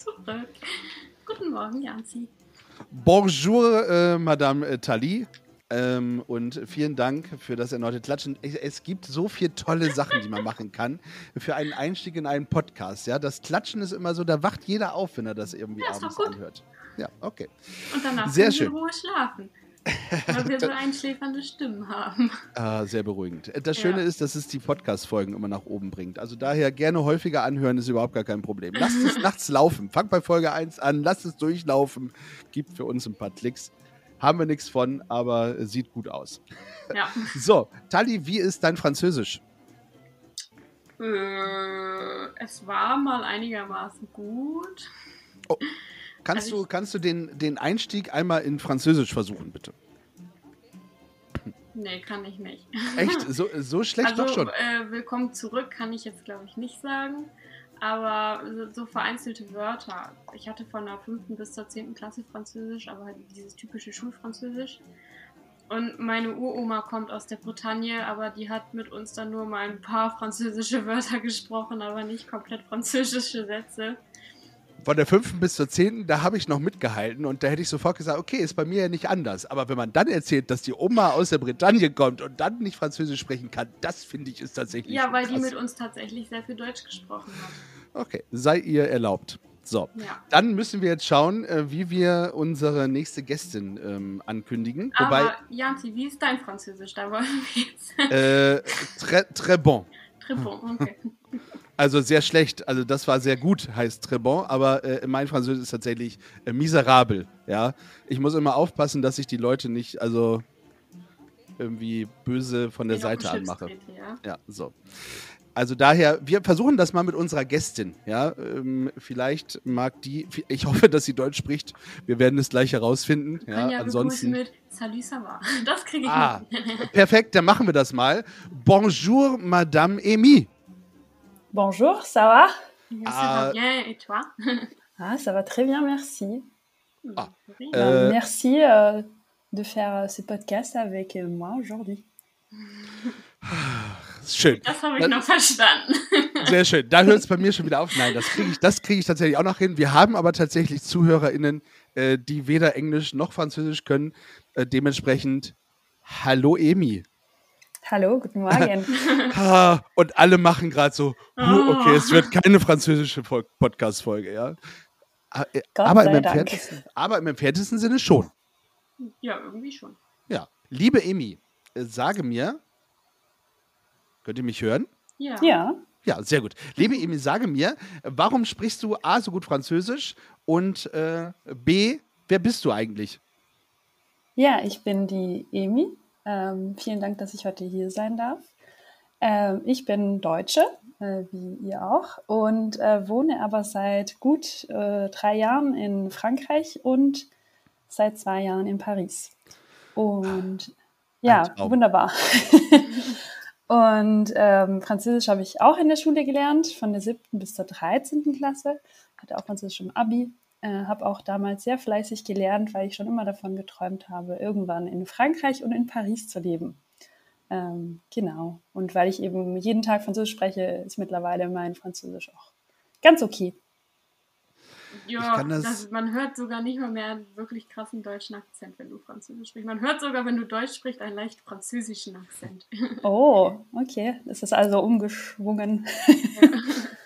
Zurück. Guten Morgen, Janzi. Bonjour, äh, Madame äh, Tali. Ähm, und vielen Dank für das erneute Klatschen. Es, es gibt so viele tolle Sachen, die man machen kann für einen Einstieg in einen Podcast. Ja, das Klatschen ist immer so, da wacht jeder auf, wenn er das irgendwie Ja, abends anhört. Ja, okay. Und danach Sehr schön. in Ruhe schlafen. Weil wir so einschläfernde Stimmen haben. Ah, sehr beruhigend. Äh, Das Ja. Schöne ist, dass es die Podcast-Folgen immer nach oben bringt. Also daher gerne häufiger anhören, ist überhaupt gar kein Problem. Lasst es nachts laufen. Fangt bei Folge 1 an, lasst es durchlaufen. Gibt für uns ein paar Klicks. Haben wir nichts von, aber sieht gut aus. Ja. So, Tali, wie ist dein Französisch? Äh, es war mal einigermaßen gut. Kannst Also du, kannst du den, den Einstieg einmal in Französisch versuchen, bitte? Nee, kann ich nicht. Echt? So, so schlecht also, doch schon. Äh, willkommen zurück kann ich jetzt, glaube ich, nicht sagen. Aber so, so vereinzelte Wörter. Ich hatte von der 5. bis zur 10. Klasse Französisch, aber halt dieses typische Schulfranzösisch. Und meine Uroma kommt aus der Bretagne, aber die hat mit uns dann nur mal ein paar französische Wörter gesprochen, aber nicht komplett französische Sätze. Von der 5. bis zur 10. da habe ich noch mitgehalten und da hätte ich sofort gesagt, okay, ist bei mir ja nicht anders. Aber wenn man dann erzählt, dass die Oma aus der Bretagne kommt und dann nicht Französisch sprechen kann, das finde ich ist tatsächlich Ja, weil die krass. mit uns tatsächlich sehr viel Deutsch gesprochen hat. Okay, sei ihr erlaubt. So, Ja. dann müssen wir jetzt schauen, äh, wie wir unsere nächste Gästin ähm, ankündigen. Wobei, Aber Janzi, wie ist dein Französisch? Da wollen wir jetzt. äh, très, très bon. Trippon, okay. Also sehr schlecht. Also das war sehr gut, heißt très bon, aber äh, mein Französisch ist tatsächlich äh, miserabel. Ja, ich muss immer aufpassen, dass ich die Leute nicht also irgendwie böse von der Den Seite anmache. trete, ja? Ja, so. Also daher, wir versuchen das mal mit unserer Gästin. Ja, ähm, vielleicht mag die. Ich hoffe, dass sie Deutsch spricht. Wir werden es gleich herausfinden. Ja, Anja ansonsten. mit Salut, ça va. Das kriege ich Ah, mit. perfekt. Dann machen wir das mal. Bonjour, Madame Amy. Bonjour, ça va Ah. ça va bien, et toi? Ah, ça va très bien, merci. Ah. Euh, Euh, merci euh, de faire euh, ce podcast avec euh, moi aujourd'hui. Schön. Das habe ich noch verstanden. Sehr schön. Da hört es bei mir schon wieder auf. Nein, das kriege ich, das kriege ich tatsächlich auch noch hin. Wir haben aber tatsächlich ZuhörerInnen, äh, die weder Englisch noch Französisch können. Äh, dementsprechend, hallo Emi. Hallo, guten Morgen. Ah, und alle machen gerade so, huh, Oh. okay, es wird keine französische Fol- Podcast-Folge, ja. Aber im, aber im entferntesten Sinne schon. Ja, irgendwie schon. Ja. Liebe Emi, äh, sage mir, könnt ihr mich hören? Ja. ja, Ja, sehr gut. Liebe Emi, sage mir, warum sprichst du A so gut Französisch und äh, B, wer bist du eigentlich? ja, ich bin die Emi. Ähm, vielen Dank, dass ich heute hier sein darf. Ähm, ich bin Deutsche, äh, wie ihr auch, und äh, wohne aber seit gut äh, drei Jahren in Frankreich und seit zwei Jahren in Paris. Und ja, Traum. wunderbar. und ähm, Französisch habe ich auch in der Schule gelernt, von der siebten bis zur 13. Klasse. Hatte auch Französisch im Abi. Äh, habe auch damals sehr fleißig gelernt, weil ich schon immer davon geträumt habe, irgendwann in Frankreich und in Paris zu leben. Ähm, genau. Und weil ich eben jeden Tag Französisch spreche, ist mittlerweile mein Französisch auch ganz okay. Ja, das- das, man hört sogar nicht mal mehr einen wirklich krassen deutschen Akzent, wenn du Französisch sprichst. Man hört sogar, wenn du Deutsch sprichst, einen leicht französischen Akzent. Oh, okay. Es ist also umgeschwungen.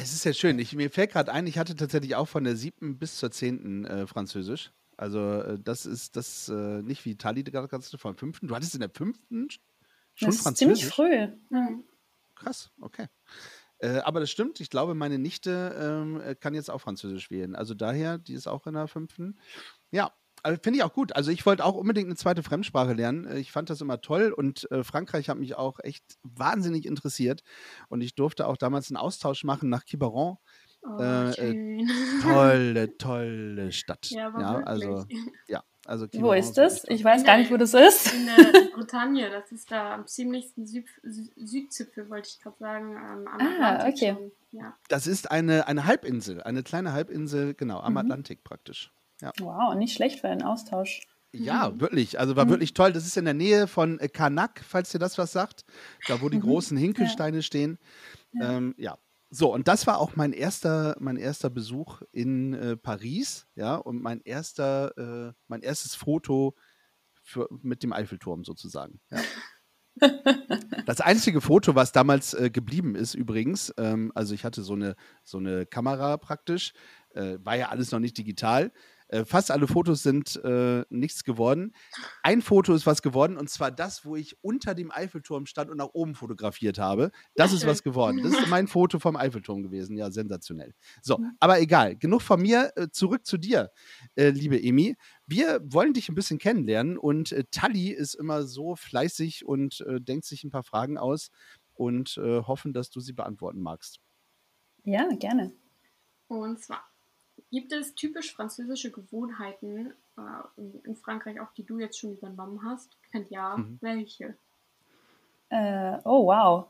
Es ist ja schön. Ich, mir fällt gerade ein, ich hatte tatsächlich auch von der siebten bis zur zehnten äh, Französisch. Also äh, das ist das äh, nicht wie Tali gerade kannst du von fünften. Du hattest in der fünften schon Das ist ziemlich Französisch. früh. Mhm. Krass, okay. Äh, aber das stimmt, ich glaube, meine Nichte ähm, äh, kann jetzt auch Französisch wählen. Also daher, die ist auch in der fünften. Ja, finde ich auch gut. Also ich wollte auch unbedingt eine zweite Fremdsprache lernen. Äh, ich fand das immer toll und äh, Frankreich hat mich auch echt wahnsinnig interessiert. Und ich durfte auch damals einen Austausch machen nach Quiberon. Oh, Äh, äh. Tolle, tolle Stadt. Ja, aber ja also ja, also Wo Quiberon ist das? Ich weiß gar nicht, wo das ist. In der Bretagne, das ist da am ziemlichsten Süd, Sü- Südzipfel, wollte ich gerade sagen. Am Ah, okay. Ja. Das ist eine, eine Halbinsel, eine kleine Halbinsel, genau, am Mhm. Atlantik praktisch. Wow, nicht schlecht für einen Austausch. Ja, Mhm. wirklich. Also war wirklich toll. Das ist in der Nähe von äh, Karnak, falls dir das was sagt. Da, wo die Mhm. großen Hinkelsteine stehen. Ja. Ähm, ja. So, und das war auch mein erster, mein erster Besuch in äh, Paris, ja, und mein erster, äh, mein erstes Foto für, mit dem Eiffelturm sozusagen. Ja. Das einzige Foto, was damals äh, geblieben ist, übrigens, ähm, also ich hatte so eine, so eine Kamera praktisch, äh, war ja alles noch nicht digital. Äh, fast alle Fotos sind äh, nichts geworden. Ein Foto ist was geworden, und zwar das, wo ich unter dem Eiffelturm stand und nach oben fotografiert habe. Das ist was geworden. Das ist mein Foto vom Eiffelturm gewesen. Ja, sensationell. So, aber egal. Genug von mir. Äh, zurück zu dir, äh, liebe Emi. Wir wollen dich ein bisschen kennenlernen und äh, Tali ist immer so fleißig und äh, denkt sich ein paar Fragen aus und äh, hoffen, dass du sie beantworten magst. Ja, gerne. Und zwar gibt es typisch französische Gewohnheiten äh, in, in Frankreich, auch die du jetzt schon übernommen hast? Wenn ja, Mhm. welche? Äh, oh, wow.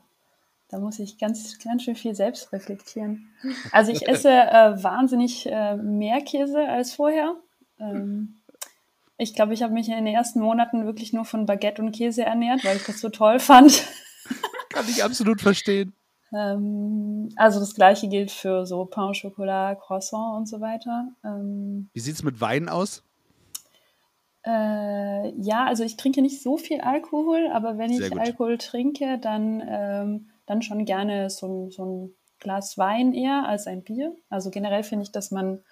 Da muss ich ganz, ganz schön viel selbst reflektieren. Also ich esse äh, wahnsinnig äh, mehr Käse als vorher. Ähm, ich glaube, ich habe mich in den ersten Monaten wirklich nur von Baguette und Käse ernährt, weil ich das so toll fand. Kann ich absolut verstehen. Ähm, also das gleiche gilt für so Pain au Chocolat, Croissant und so weiter. Ähm, Wie sieht es mit Wein aus? Äh, ja, also ich trinke nicht so viel Alkohol, aber wenn Sehr ich gut. Alkohol trinke, dann, ähm, dann schon gerne so, ein- so ein Glas Wein eher als ein Bier. Also generell finde ich, dass man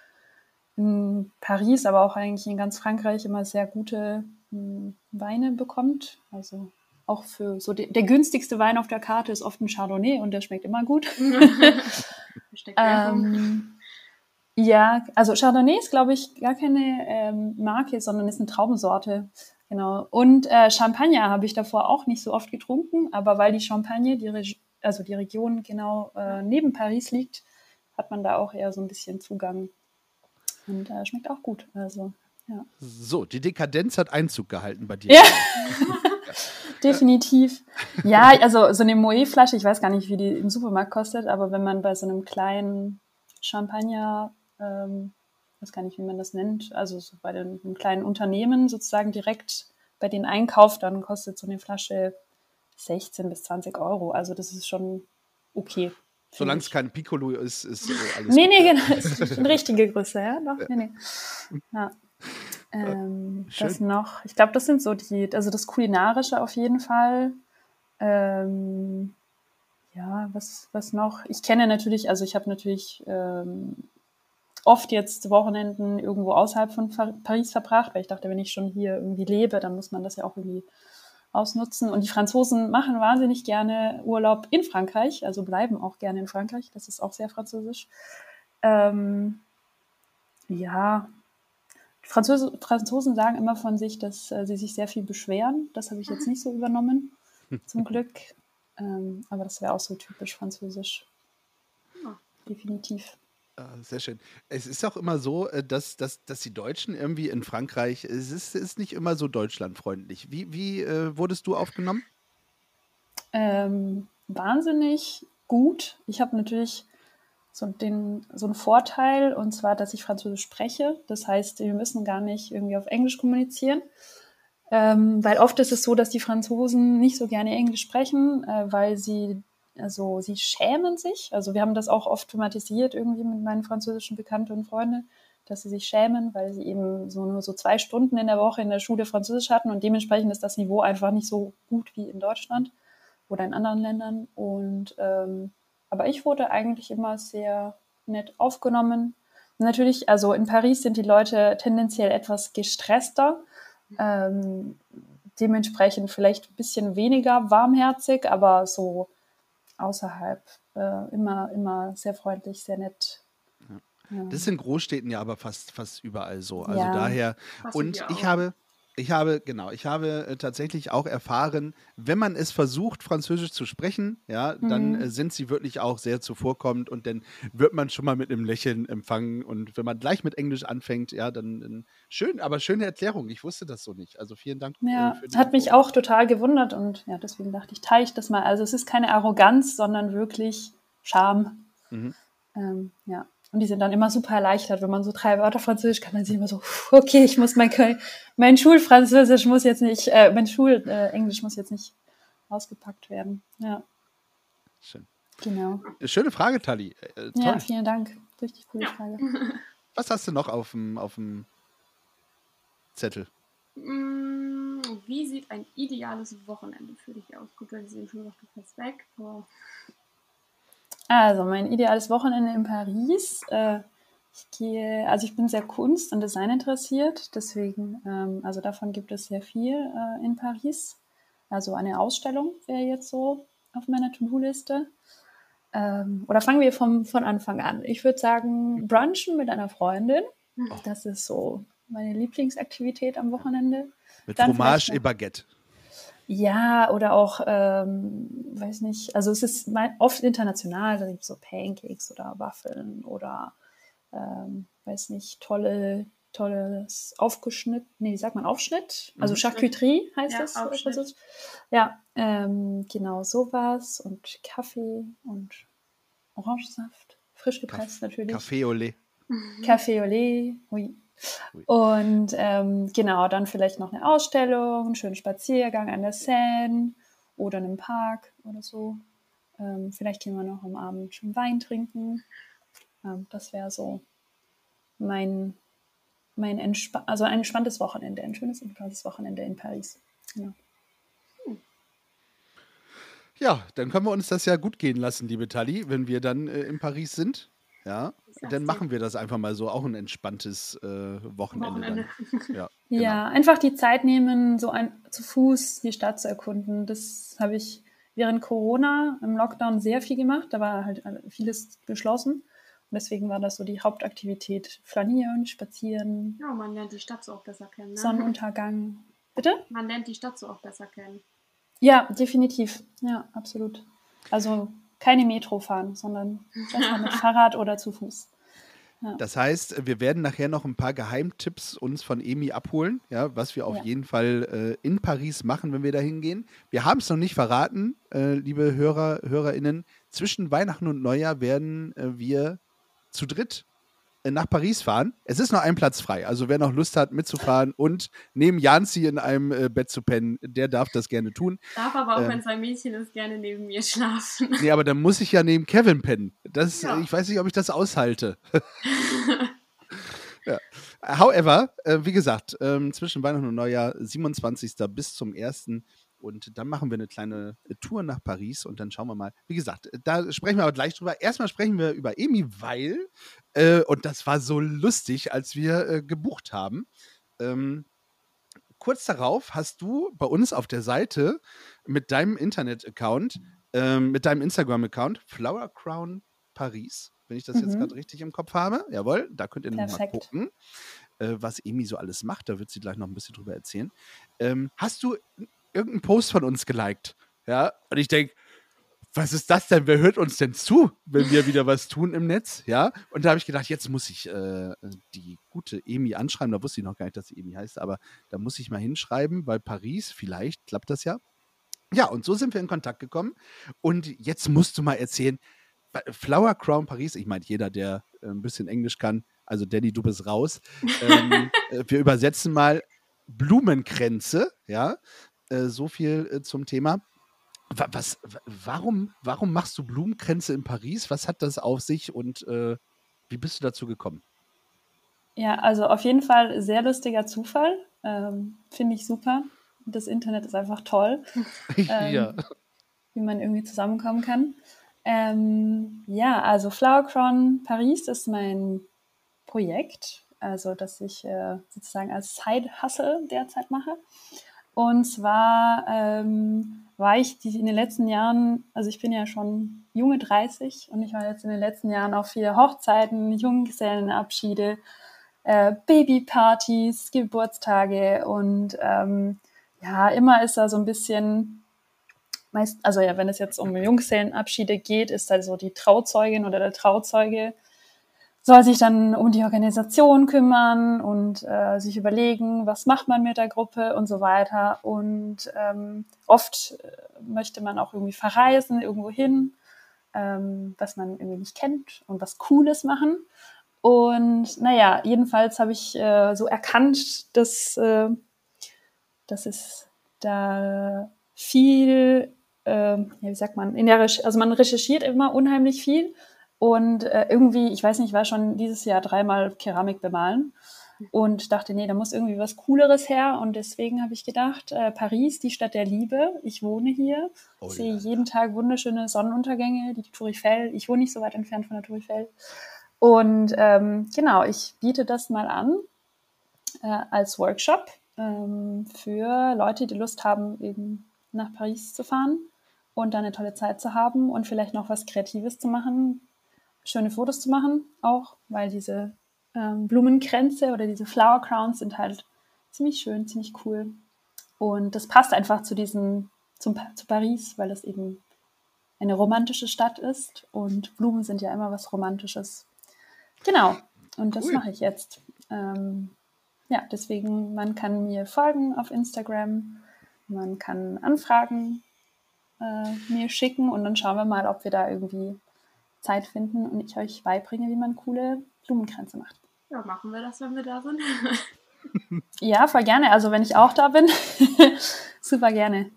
in Paris, aber auch eigentlich in ganz Frankreich immer sehr gute mh, Weine bekommt. Also auch für so de der günstigste Wein auf der Karte ist oft ein Chardonnay und der schmeckt immer gut. Ähm, ja, also Chardonnay ist, glaube ich, gar keine ähm, Marke, sondern ist eine Traubensorte. Genau. Und äh, Champagner habe ich davor auch nicht so oft getrunken, aber weil die Champagne, die also die Region genau äh, neben Paris liegt, hat man da auch eher so ein bisschen Zugang. Und äh, schmeckt auch gut. Also, ja. So, die Dekadenz hat Einzug gehalten bei dir. Ja. Definitiv. Ja, also so eine Moët-Flasche, ich weiß gar nicht, wie die im Supermarkt kostet, aber wenn man bei so einem kleinen Champagner, ähm, weiß gar nicht, wie man das nennt, also so bei den, einem kleinen Unternehmen sozusagen direkt bei denen einkauft, dann kostet so eine Flasche 16 bis 20 Euro. Also das ist schon okay. Solange es kein Piccolo ist, ist alles Nee, gut. nee, genau. Ist eine richtige Größe, ja? Doch, nee, nee. Ja. Ähm, Schön. das noch, ich glaube, das sind so die, also das Kulinarische auf jeden Fall. Ähm, ja, was, was noch? Ich kenne natürlich, also ich habe natürlich ähm, oft jetzt Wochenenden irgendwo außerhalb von Paris verbracht, weil ich dachte, wenn ich schon hier irgendwie lebe, dann muss man das ja auch irgendwie ausnutzen. Und die Franzosen machen wahnsinnig gerne Urlaub in Frankreich, also bleiben auch gerne in Frankreich. Das ist auch sehr französisch. Ähm, ja, Franzose, Franzosen sagen immer von sich, dass äh, sie sich sehr viel beschweren. Das habe ich jetzt nicht so übernommen, zum Glück. Ähm, aber das wäre auch so typisch französisch. Ja. Definitiv. Ah, sehr schön. Es ist auch immer so, äh, dass, dass, dass die Deutschen irgendwie in Frankreich, es ist, ist nicht immer so deutschlandfreundlich. Wie, wie äh, wurdest du aufgenommen? Ähm, wahnsinnig gut. Ich habe natürlich so, den, so einen Vorteil, und zwar, dass ich Französisch spreche. Das heißt, wir müssen gar nicht irgendwie auf Englisch kommunizieren. Ähm, weil oft ist es so, dass die Franzosen nicht so gerne Englisch sprechen, äh, weil sie, also sie schämen sich. Also wir haben das auch oft thematisiert irgendwie mit meinen französischen Bekannten und Freunden, dass sie sich schämen, weil sie eben so nur so zwei Stunden in der Woche in der Schule Französisch hatten und dementsprechend ist das Niveau einfach nicht so gut wie in Deutschland oder in anderen Ländern. Und ähm, aber ich wurde eigentlich immer sehr nett aufgenommen. Natürlich, also in Paris sind die Leute tendenziell etwas gestresster, ähm, dementsprechend vielleicht ein bisschen weniger warmherzig, aber so außerhalb äh, immer, immer sehr freundlich, sehr nett. Ja. Das ist in Großstädten ja aber fast, fast überall so. Also Ja. daher. Und ich habe, ich habe, genau, ich habe äh, tatsächlich auch erfahren, wenn man es versucht, Französisch zu sprechen, ja, dann Mhm. äh, sind sie wirklich auch sehr zuvorkommend und dann wird man schon mal mit einem Lächeln empfangen. Und wenn man gleich mit Englisch anfängt, ja, dann, dann schön, aber schöne Erklärung. Ich wusste das so nicht. Also vielen Dank. äh, Ja, hat mich auch total gewundert und ja, deswegen dachte ich, teile ich das mal. Also es ist keine Arroganz, sondern wirklich Charme. Mhm. Ähm, ja. Und die sind dann immer super erleichtert, wenn man so drei Wörter Französisch kann, dann sind sie immer so, "Puh, okay, ich muss mein, mein Schulfranzösisch muss jetzt nicht, äh, mein Schulenglisch äh, muss jetzt nicht ausgepackt werden. Ja, Schön. genau. Schöne Frage, Tali. Äh, Ja, toll. vielen Dank. Richtig coole Ja. Frage. Was hast du noch auf dem, auf dem Zettel? Mm, Wie sieht ein ideales Wochenende für dich aus? Gut, wenn sie eben schon du fährst weg. Aber Also, mein ideales Wochenende in Paris. Äh, ich gehe, also ich bin sehr Kunst und Design interessiert, deswegen, ähm, also davon gibt es sehr viel äh, in Paris. Also eine Ausstellung wäre jetzt so auf meiner To-Do-Liste. Ähm, oder fangen wir vom, von Anfang an. Ich würde sagen, brunchen mit einer Freundin. Das ist so meine Lieblingsaktivität am Wochenende. Mit Fromage et Baguette. Ja, oder auch, ähm, weiß nicht, also es ist oft international, da gibt es so Pancakes oder Waffeln oder, ähm, weiß nicht, tolle, tolles Aufgeschnitt, nee, wie sagt man, Aufschnitt? Also Mhm. Charcuterie heißt Ja, das. Aufschnitt. Ja, ähm, genau, sowas und Kaffee und Orangensaft, frisch gepresst natürlich. Café au lait. Café au lait, oui. Und ähm, genau, dann vielleicht noch eine Ausstellung, einen schönen Spaziergang an der Seine oder in einem Park oder so. Ähm, vielleicht gehen wir noch am Abend schon Wein trinken. Ähm, das wäre so mein, mein Entspa also ein entspanntes Wochenende, ein schönes, entspanntes Wochenende in Paris. Genau. Ja, dann können wir uns das ja gut gehen lassen, liebe Tali, wenn wir dann äh, in Paris sind. Ja, dann machen wir das einfach mal so, auch ein entspanntes äh, Wochenende. Wochenende. Dann. Ja, genau. Ja, einfach die Zeit nehmen, so ein, zu Fuß die Stadt zu erkunden. Das habe ich während Corona im Lockdown sehr viel gemacht. Da war halt vieles geschlossen. Und deswegen war das so die Hauptaktivität. Flanieren, spazieren, ja, man lernt die Stadt so auch besser kennen. Ne? Sonnenuntergang. Bitte? Man lernt die Stadt so auch besser kennen. Ja, definitiv. Ja, absolut. Also keine Metro fahren, sondern besser mit Fahrrad oder zu Fuß. Das heißt, wir werden nachher noch ein paar Geheimtipps uns von Emi abholen, ja, was wir auf Ja. jeden Fall äh, in Paris machen, wenn wir da hingehen. Wir haben es noch nicht verraten, äh, liebe Hörer, HörerInnen. Zwischen Weihnachten und Neujahr werden äh, wir zu dritt nach Paris fahren. Es ist noch ein Platz frei. Also wer noch Lust hat, mitzufahren und neben Janzi in einem äh, Bett zu pennen, der darf das gerne tun. Darf aber auch, Ähm. wenn es ein Mädchen ist, gerne neben mir schlafen. Nee, aber dann muss ich ja neben Kevin pennen. Das, Ja. Ich weiß nicht, ob ich das aushalte. ja. However, äh, wie gesagt, ähm, zwischen Weihnachten und Neujahr, 27. bis zum 1. Und dann machen wir eine kleine äh, Tour nach Paris und dann schauen wir mal. Wie gesagt, äh, da sprechen wir aber gleich drüber. Erstmal sprechen wir über Emi, weil, äh, und das war so lustig, als wir äh, gebucht haben. Ähm, kurz darauf hast du bei uns auf der Seite mit deinem Internet-Account, ähm, mit deinem Instagram-Account, Flower Crown Paris, wenn ich das jetzt Mhm. gerade richtig im Kopf habe. Jawohl, da könnt ihr noch mal Perfekt. gucken, äh, was Emi so alles macht. Da wird sie gleich noch ein bisschen drüber erzählen. Ähm, hast du irgendeinen Post von uns geliked? Ja, und ich denke, was ist das denn? Wer hört uns denn zu, wenn wir wieder was tun im Netz? Ja, und da habe ich gedacht, jetzt muss ich äh, die gute Emi anschreiben. Da wusste ich noch gar nicht, dass sie Emi heißt, aber da muss ich mal hinschreiben, weil Paris, vielleicht klappt das ja. Ja, und so sind wir in Kontakt gekommen. Und jetzt musst du mal erzählen, Flower Crown Paris, ich meine, jeder, der äh, ein bisschen Englisch kann, also Danny, du bist raus. ähm, äh, wir übersetzen mal Blumenkränze, ja, äh, so viel äh, zum Thema. Wa- Was, wa- warum, warum machst du Blumenkränze in Paris? Was hat das auf sich und äh, wie bist du dazu gekommen? Ja, also auf jeden Fall sehr lustiger Zufall. Ähm, Finde ich super. Das Internet ist einfach toll, Ähm, wie man irgendwie zusammenkommen kann. Ähm, ja, also Flower Crown Paris ist mein Projekt, also das ich äh, sozusagen als Side-Hustle derzeit mache. Und zwar ähm, war ich die, in den letzten Jahren, also ich bin ja schon junge 30 und ich war jetzt in den letzten Jahren auf viele Hochzeiten, Junggesellenabschiede, äh, Babypartys, Geburtstage und ähm, ja, immer ist da so ein bisschen, meist, also ja, wenn es jetzt um Junggesellenabschiede geht, ist da so die Trauzeugin oder der Trauzeuge soll sich dann um die Organisation kümmern und äh, sich überlegen, was macht man mit der Gruppe und so weiter. Und ähm, oft äh, möchte man auch irgendwie verreisen, irgendwo hin, ähm, was man irgendwie nicht kennt und was Cooles machen. Und naja, jedenfalls habe ich äh, so erkannt, dass, äh, dass es da viel, äh, ja, wie sagt man, in der Recher also man recherchiert immer unheimlich viel und äh, irgendwie, ich weiß nicht, ich war schon dieses Jahr dreimal Keramik bemalen und dachte, nee, da muss irgendwie was Cooleres her. Und deswegen habe ich gedacht, äh, Paris, die Stadt der Liebe. Ich wohne hier, oh, sehe ja. jeden Tag wunderschöne Sonnenuntergänge, die Tour Eiffel. Ich wohne nicht so weit entfernt von der Tour Eiffel. Und ähm, genau, ich biete das mal an äh, als Workshop ähm, für Leute, die Lust haben, eben nach Paris zu fahren und da eine tolle Zeit zu haben und vielleicht noch was Kreatives zu machen, schöne Fotos zu machen, auch, weil diese ähm, Blumenkränze oder diese Flower Crowns sind halt ziemlich schön, ziemlich cool. Und das passt einfach zu diesem, zum, zu Paris, weil es eben eine romantische Stadt ist und Blumen sind ja immer was Romantisches. Genau, und das cool. mache ich jetzt. Ähm, ja, deswegen, man kann mir folgen auf Instagram, man kann Anfragen äh, mir schicken und dann schauen wir mal, ob wir da irgendwie Zeit finden und ich euch beibringe, wie man coole Blumenkränze macht. Ja, machen wir das, wenn wir da sind. ja, voll gerne. Also wenn ich auch da bin, super gerne.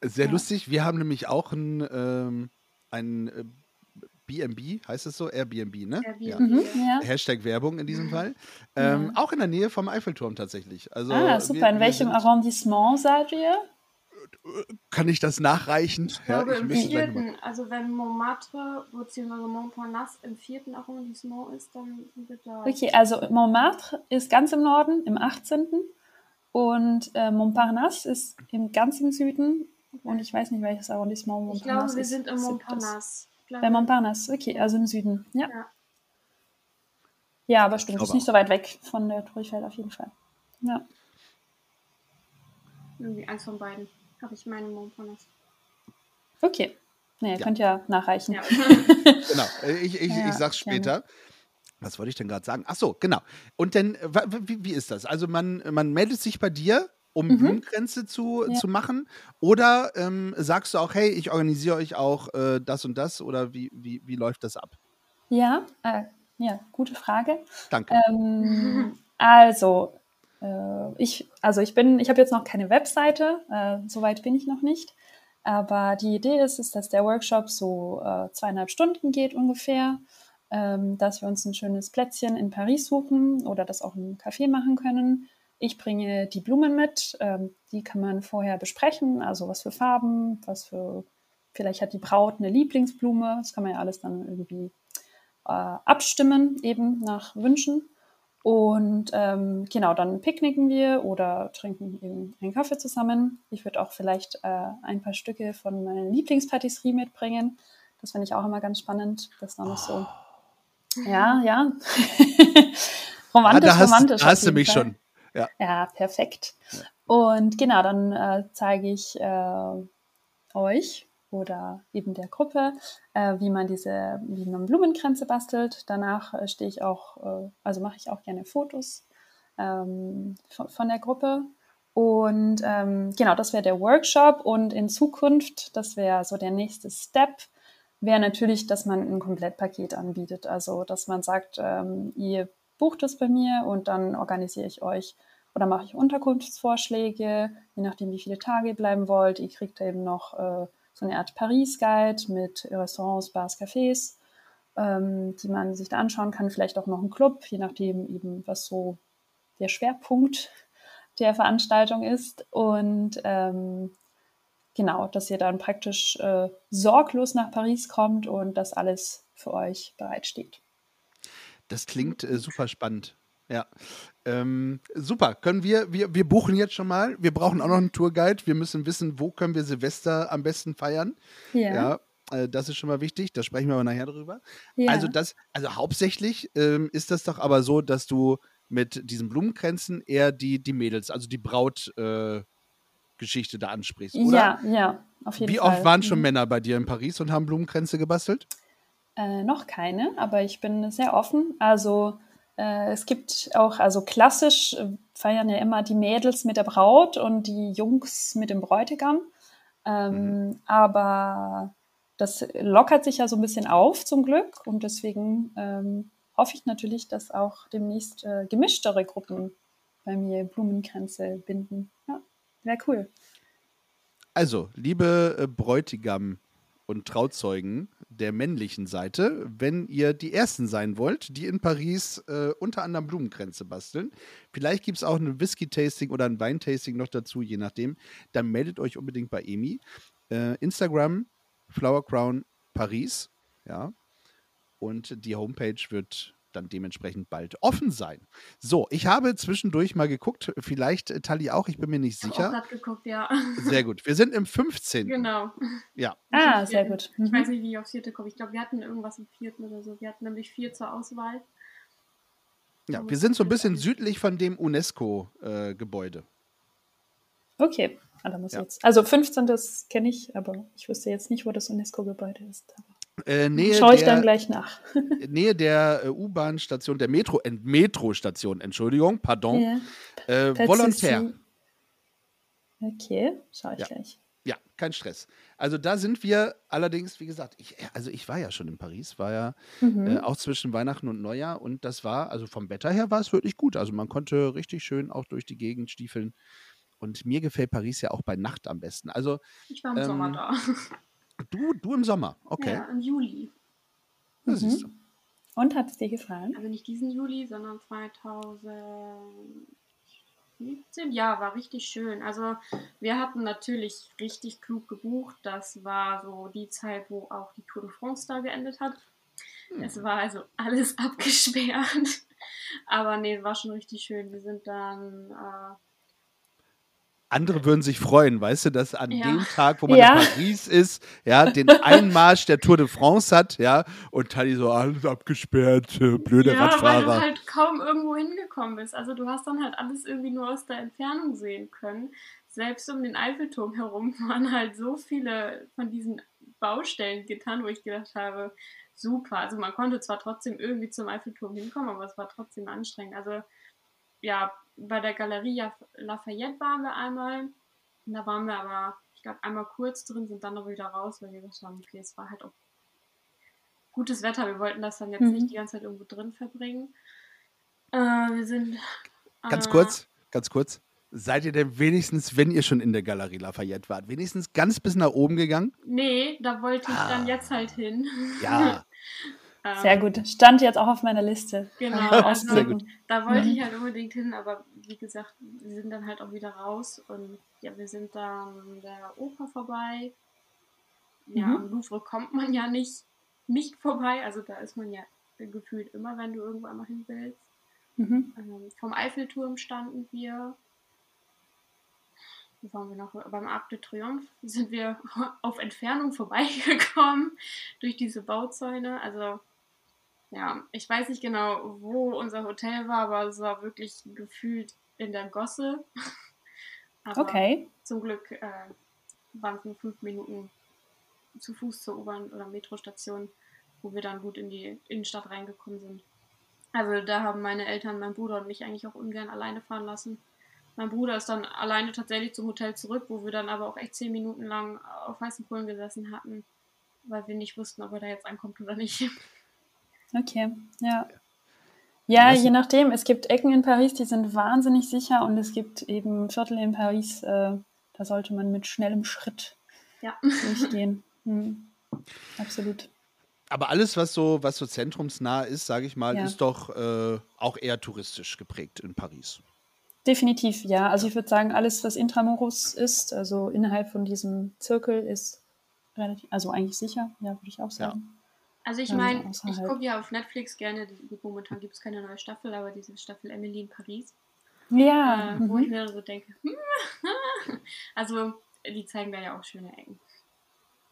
Sehr ja. lustig. Wir haben nämlich auch ein, ähm, ein BNB, heißt es so? Airbnb, ne? Airbnb. Ja. Mhm, ja. Hashtag Werbung in diesem mhm. Fall. Ähm, ja. Auch in der Nähe vom Eiffelturm tatsächlich. Also, ah, super. Wir, in welchem Arrondissement seid ihr? Kann ich das nachreichen? Ich glaube ja, ich im vierten, also wenn Montmartre bzw. Montparnasse im vierten Arrondissement ist, dann wird da... Okay, also Montmartre ist ganz im Norden, im 18. Und äh, Montparnasse ist im ganzen Süden. Und ich weiß nicht, welches Arrondissement Montparnasse ist. Ich glaube, wir sind im Montparnasse. Bei Montparnasse, okay, also im Süden, ja. Ja, ja aber stimmt, ist nicht so weit weg von der Torifeld auf jeden Fall. Ja. Irgendwie eins von beiden habe ich meine Montparnasse. Okay. Nee, ihr ja. könnt ja nachreichen. Ja. genau, äh, ich, ich, ja, ich sag's später. Gerne. Was wollte ich denn gerade sagen? Ach so, genau. Und dann, wie, wie ist das? Also man, man meldet sich bei dir, um mhm. Blumengrenze zu, ja. zu machen? Oder ähm, sagst du auch, hey, ich organisiere euch auch äh, das und das? Oder wie, wie, wie läuft das ab? Ja, äh, ja, gute Frage. Danke. Ähm, also, äh, ich, also ich bin, ich habe jetzt noch keine Webseite, äh, soweit bin ich noch nicht. Aber die Idee ist, ist, dass der Workshop so äh, zweieinhalb Stunden geht ungefähr, ähm, dass wir uns ein schönes Plätzchen in Paris suchen oder das auch im Café machen können. Ich bringe die Blumen mit, ähm, die kann man vorher besprechen, also was für Farben, was für, vielleicht hat die Braut eine Lieblingsblume, das kann man ja alles dann irgendwie äh, abstimmen, eben nach Wünschen. Und ähm, genau, dann picknicken wir oder trinken eben einen Kaffee zusammen. Ich würde auch vielleicht äh, ein paar Stücke von meiner Lieblingspatisserie mitbringen. Das finde ich auch immer ganz spannend. Das ist noch nicht so. Ja, ja. romantisch, ah, da hast, romantisch. Hast du mich Fall. schon. Ja, ja perfekt. Ja. Und genau, dann äh, zeige ich äh, euch oder eben der Gruppe, äh, wie man diese, wie man Blumenkränze bastelt. Danach äh, stehe ich auch, äh, also mache ich auch gerne Fotos ähm, von, von, der Gruppe. Und ähm, genau, das wäre der Workshop. Und in Zukunft, das wäre so der nächste Step, wäre natürlich, dass man ein Komplettpaket anbietet. Also, dass man sagt, ähm, ihr bucht es bei mir und dann organisiere ich euch oder mache ich Unterkunftsvorschläge, je nachdem, wie viele Tage ihr bleiben wollt. Ihr kriegt eben noch äh, so eine Art Paris-Guide mit Restaurants, Bars, Cafés, ähm, die man sich da anschauen kann. Vielleicht auch noch ein Club, je nachdem eben, was so der Schwerpunkt der Veranstaltung ist. Und ähm, genau, dass ihr dann praktisch äh, sorglos nach Paris kommt und das alles für euch bereitsteht. Das klingt äh, super spannend. Ja. Ähm, super. Können wir, wir, wir buchen jetzt schon mal. Wir brauchen auch noch einen Tourguide. Wir müssen wissen, wo können wir Silvester am besten feiern. Ja. Ja, äh, das ist schon mal wichtig. Da sprechen wir aber nachher drüber. Ja. Also das, also hauptsächlich ähm, ist das doch aber so, dass du mit diesen Blumenkränzen eher die, die Mädels, also die Brautgeschichte äh, Geschichte da ansprichst, oder? Ja, ja, auf jeden Wie Fall. oft waren schon Mhm. Männer bei dir in Paris und haben Blumenkränze gebastelt? Äh, noch keine, aber ich bin sehr offen. Also es gibt auch, also klassisch äh, feiern ja immer die Mädels mit der Braut und die Jungs mit dem Bräutigam. Ähm, Aber das lockert sich ja so ein bisschen auf zum Glück und deswegen ähm, hoffe ich natürlich, dass auch demnächst äh, gemischtere Gruppen bei mir Blumenkränze binden. Ja, wäre cool. Also, liebe äh, Bräutigam und Trauzeugen der männlichen Seite, wenn ihr die Ersten sein wollt, die in Paris äh, unter anderem Blumenkränze basteln, vielleicht gibt es auch ein Whisky-Tasting oder ein Weintasting noch dazu, je nachdem, dann meldet euch unbedingt bei Emi. Äh, Instagram, Flower Crown Paris, ja. Und die Homepage wird dann dementsprechend bald offen sein. So, ich habe zwischendurch mal geguckt, vielleicht äh, Tali auch, ich bin mir nicht Ich habe sicher. geguckt, ja. Sehr gut. Wir sind im 15. genau. Ja. Ah, Ich- sehr gut. Ich Mhm. weiß nicht, wie ich aufs vierte komme. Ich glaube, wir hatten irgendwas im vierten oder so. Wir hatten nämlich vier zur Auswahl. Ja, wir sind so ein bisschen südlich von dem UNESCO-Gebäude. Okay, ah, da muss Ja. ich jetzt. Also 15. das kenne ich, aber ich wüsste jetzt nicht, wo das UNESCO-Gebäude ist. Äh, Nähe, Schaue ich der, dann gleich nach. Nähe der äh, U-Bahn-Station, der Metro, äh, Metro-Station, Entschuldigung, pardon. Ja. Äh, Volontär. Okay, schaue ich Ja. gleich. Ja, kein Stress. Also da sind wir allerdings, wie gesagt, ich, also ich war ja schon in Paris, war ja Mhm. äh, auch zwischen Weihnachten und Neujahr und das war, also vom Wetter her war es wirklich gut. Also man konnte richtig schön auch durch die Gegend stiefeln. Und mir gefällt Paris ja auch bei Nacht am besten. Also Ich war im Ähm, Sommer da. Du, du im Sommer, okay. Ja, im Juli. Mhm. siehst du. Und hat es dir gefallen? Also nicht diesen Juli, sondern 2017. Ja, war richtig schön. Also wir hatten natürlich richtig klug gebucht. Das war so die Zeit, wo auch die Tour de France da geendet hat. Es war also alles abgesperrt. Aber nee, war schon richtig schön. Wir sind dann äh, Andere würden sich freuen, weißt du, dass an Ja. dem Tag, wo man Ja. in Paris ist, ja, den Einmarsch der Tour de France hat, ja, und Tali so alles abgesperrt, äh, blöde ja, weil du Radfahrer. halt kaum irgendwo hingekommen bist. Also du hast dann halt alles irgendwie nur aus der Entfernung sehen können. Selbst um den Eiffelturm herum waren halt so viele von diesen Baustellen getan, wo ich gedacht habe, super. Also man konnte zwar trotzdem irgendwie zum Eiffelturm hinkommen, aber es war trotzdem anstrengend. Also ja, bei der Galerie Lafayette waren wir einmal. Und da waren wir aber, ich glaube, einmal kurz drin, sind dann noch wieder raus, weil wir gesagt haben, okay, es war halt auch gutes Wetter. Wir wollten das dann jetzt Mhm. nicht die ganze Zeit irgendwo drin verbringen. Äh, wir sind. Ganz äh, kurz, ganz kurz. Seid ihr denn wenigstens, wenn ihr schon in der Galerie Lafayette wart, wenigstens ganz bis nach oben gegangen? Nee, da wollte ich Ah. dann jetzt halt hin. Ja. Ähm, Sehr gut. Stand jetzt auch auf meiner Liste. Genau, ich Sehr gut. Da wollte Ja. ich halt unbedingt hin, aber wie gesagt, wir sind dann halt auch wieder raus und ja, wir sind dann an der Oper vorbei. Ja, Mhm. am Louvre kommt man ja nicht, nicht vorbei, also da ist man ja gefühlt immer, wenn du irgendwo einmal hin willst. Mhm. Ähm, vom Eiffelturm standen wir. Wo waren wir noch? Beim Arc de Triomphe sind wir auf Entfernung vorbeigekommen durch diese Bauzäune. Also, ja, ich weiß nicht genau, wo unser Hotel war, aber es war wirklich gefühlt in der Gosse. Aber Okay. zum Glück äh, waren es nur fünf Minuten zu Fuß zur U-Bahn- oder Metrostation, wo wir dann gut in die Innenstadt reingekommen sind. Also da haben meine Eltern, mein Bruder und mich eigentlich auch ungern alleine fahren lassen. Mein Bruder ist dann alleine tatsächlich zum Hotel zurück, wo wir dann aber auch echt zehn Minuten lang auf heißen Kohlen gesessen hatten, weil wir nicht wussten, ob er da jetzt ankommt oder nicht. Okay, ja. Ja, je nachdem. Es gibt Ecken in Paris, die sind wahnsinnig sicher und es gibt eben Viertel in Paris, äh, da sollte man mit schnellem Schritt Ja. durchgehen. Hm. Absolut. Aber alles, was so, was so zentrumsnah ist, sage ich mal, Ja. ist doch äh, auch eher touristisch geprägt in Paris. Definitiv, ja. Also ich würde sagen, alles, was Intramuros ist, also innerhalb von diesem Zirkel, ist relativ, also eigentlich sicher, ja, würde ich auch sagen. Also ich meine, ich außerhalb. gucke ja auf Netflix gerne, momentan gibt es keine neue Staffel, aber diese Staffel Emily in Paris, Ja, äh, wo ich mhm. mir dann so denke, hm, also die zeigen da ja auch schöne Ecken.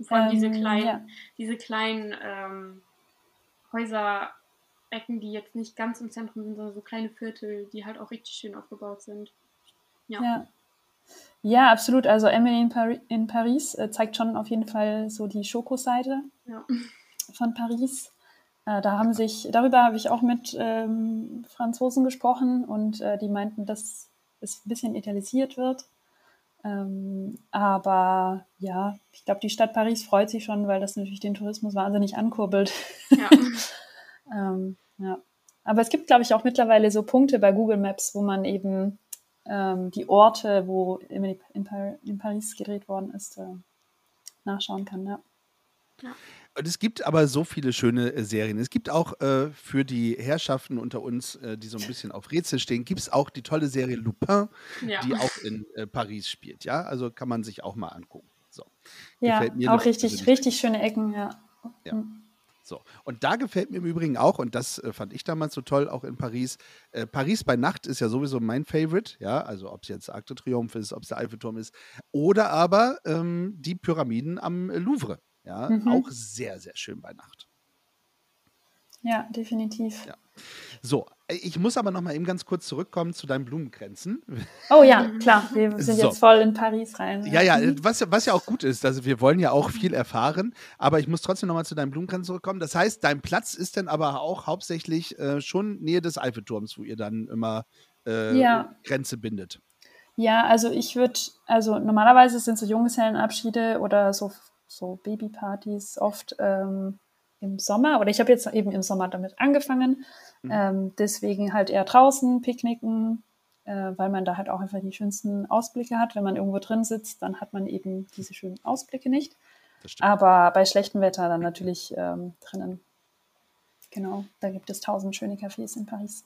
Vor allem diese Ähm, kleinen, ja. diese kleinen ähm, Häuserecken, die jetzt nicht ganz im Zentrum sind, sondern so kleine Viertel, die halt auch richtig schön aufgebaut sind. Ja. Ja. ja, absolut. Also Emily in, Pari in Paris äh, zeigt schon auf jeden Fall so die Schokoseite Ja. Von Paris. Äh, da haben sich, darüber habe ich auch mit ähm, Franzosen gesprochen und äh, die meinten, dass es ein bisschen italisiert wird. Ähm, aber ja, ich glaube, die Stadt Paris freut sich schon, weil das natürlich den Tourismus wahnsinnig ankurbelt. Ja. Ähm, ja. Aber es gibt, glaube ich, auch mittlerweile so Punkte bei Google Maps, wo man eben ähm, die Orte, wo in, Par in Paris gedreht worden ist, äh, nachschauen kann. Ja. Und es gibt aber so viele schöne äh, Serien. Es gibt auch äh, für die Herrschaften unter uns, äh, die so ein bisschen auf Rätsel stehen, gibt es auch die tolle Serie Lupin, ja. die auch in äh, Paris spielt. Ja, also kann man sich auch mal angucken. So. Ja, Gefällt mir auch richtig, richtig schöne Ecken, ja. Ja. Mhm. So. Und da gefällt mir im Übrigen auch, und das äh, fand ich damals so toll, auch in Paris. Äh, Paris bei Nacht ist ja sowieso mein Favorite, ja, also ob es jetzt Arc de Triomphe ist, ob es der Eiffelturm ist, oder aber ähm, die Pyramiden am äh, Louvre. Ja, Mhm. auch sehr, sehr schön bei Nacht. Ja, definitiv. Ja. So, ich muss aber noch mal eben ganz kurz zurückkommen zu deinen Blumenkränzen. Oh ja, klar, wir sind So. jetzt voll in Paris rein. Ja, ja, Mhm. was, ja- was ja auch gut ist. Also wir wollen ja auch viel erfahren, aber ich muss trotzdem nochmal zu deinem Blumenkranz zurückkommen. Das heißt, dein Platz ist dann aber auch hauptsächlich äh, schon Nähe des Eiffelturms, wo ihr dann immer äh, Ja. Grenze bindet. Ja, also ich würde, also normalerweise sind so Junggesellenabschiede oder so, so Babypartys oft ähm, im Sommer. Oder ich habe jetzt eben im Sommer damit angefangen. Mhm. Ähm, deswegen halt eher draußen picknicken, äh, weil man da halt auch einfach die schönsten Ausblicke hat. Wenn man irgendwo drin sitzt, dann hat man eben diese schönen Ausblicke nicht. Aber bei schlechtem Wetter dann natürlich ähm, drinnen. Genau, da gibt es tausend schöne Cafés in Paris.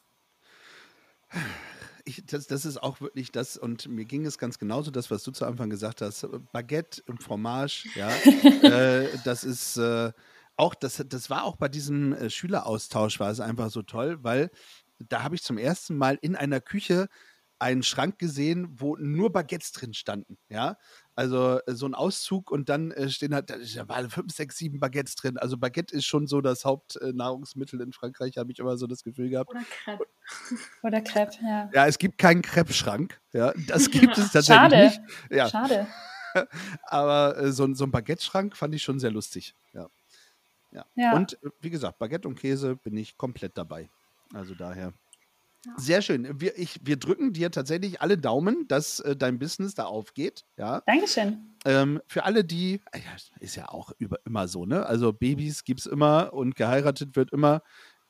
Ich, das, das ist auch wirklich das, und mir ging es ganz genauso, das, was du zu Anfang gesagt hast. Baguette im Fromage, ja. äh, das ist äh, auch, das, das war auch bei diesem äh, Schüleraustausch, war es einfach so toll, weil da habe ich zum ersten Mal in einer Küche einen Schrank gesehen, wo nur Baguettes drin standen, ja. Also äh, so ein Auszug und dann äh, stehen halt, da waren fünf, sechs, sieben Baguettes drin. Also Baguette ist schon so das Hauptnahrungsmittel in Frankreich, habe ich immer so das Gefühl gehabt. Oder Crepe. Oder Crepe, ja. Ja, es gibt keinen Crepe-Schrank. Ja, das gibt es tatsächlich Schade. nicht. Ja, Schade. aber äh, so, ein- so ein Baguette-Schrank fand ich schon sehr lustig. Ja. Ja. Ja. Und äh, wie gesagt, Baguette und Käse bin ich komplett dabei. Also daher. Ja. Sehr schön. Wir, ich, wir drücken dir tatsächlich alle Daumen, dass äh, dein Business da aufgeht. Ja. Dankeschön. Ähm, für alle, die, ah ist ja auch über, immer so, ne? Also Babys gibt es immer und geheiratet wird immer.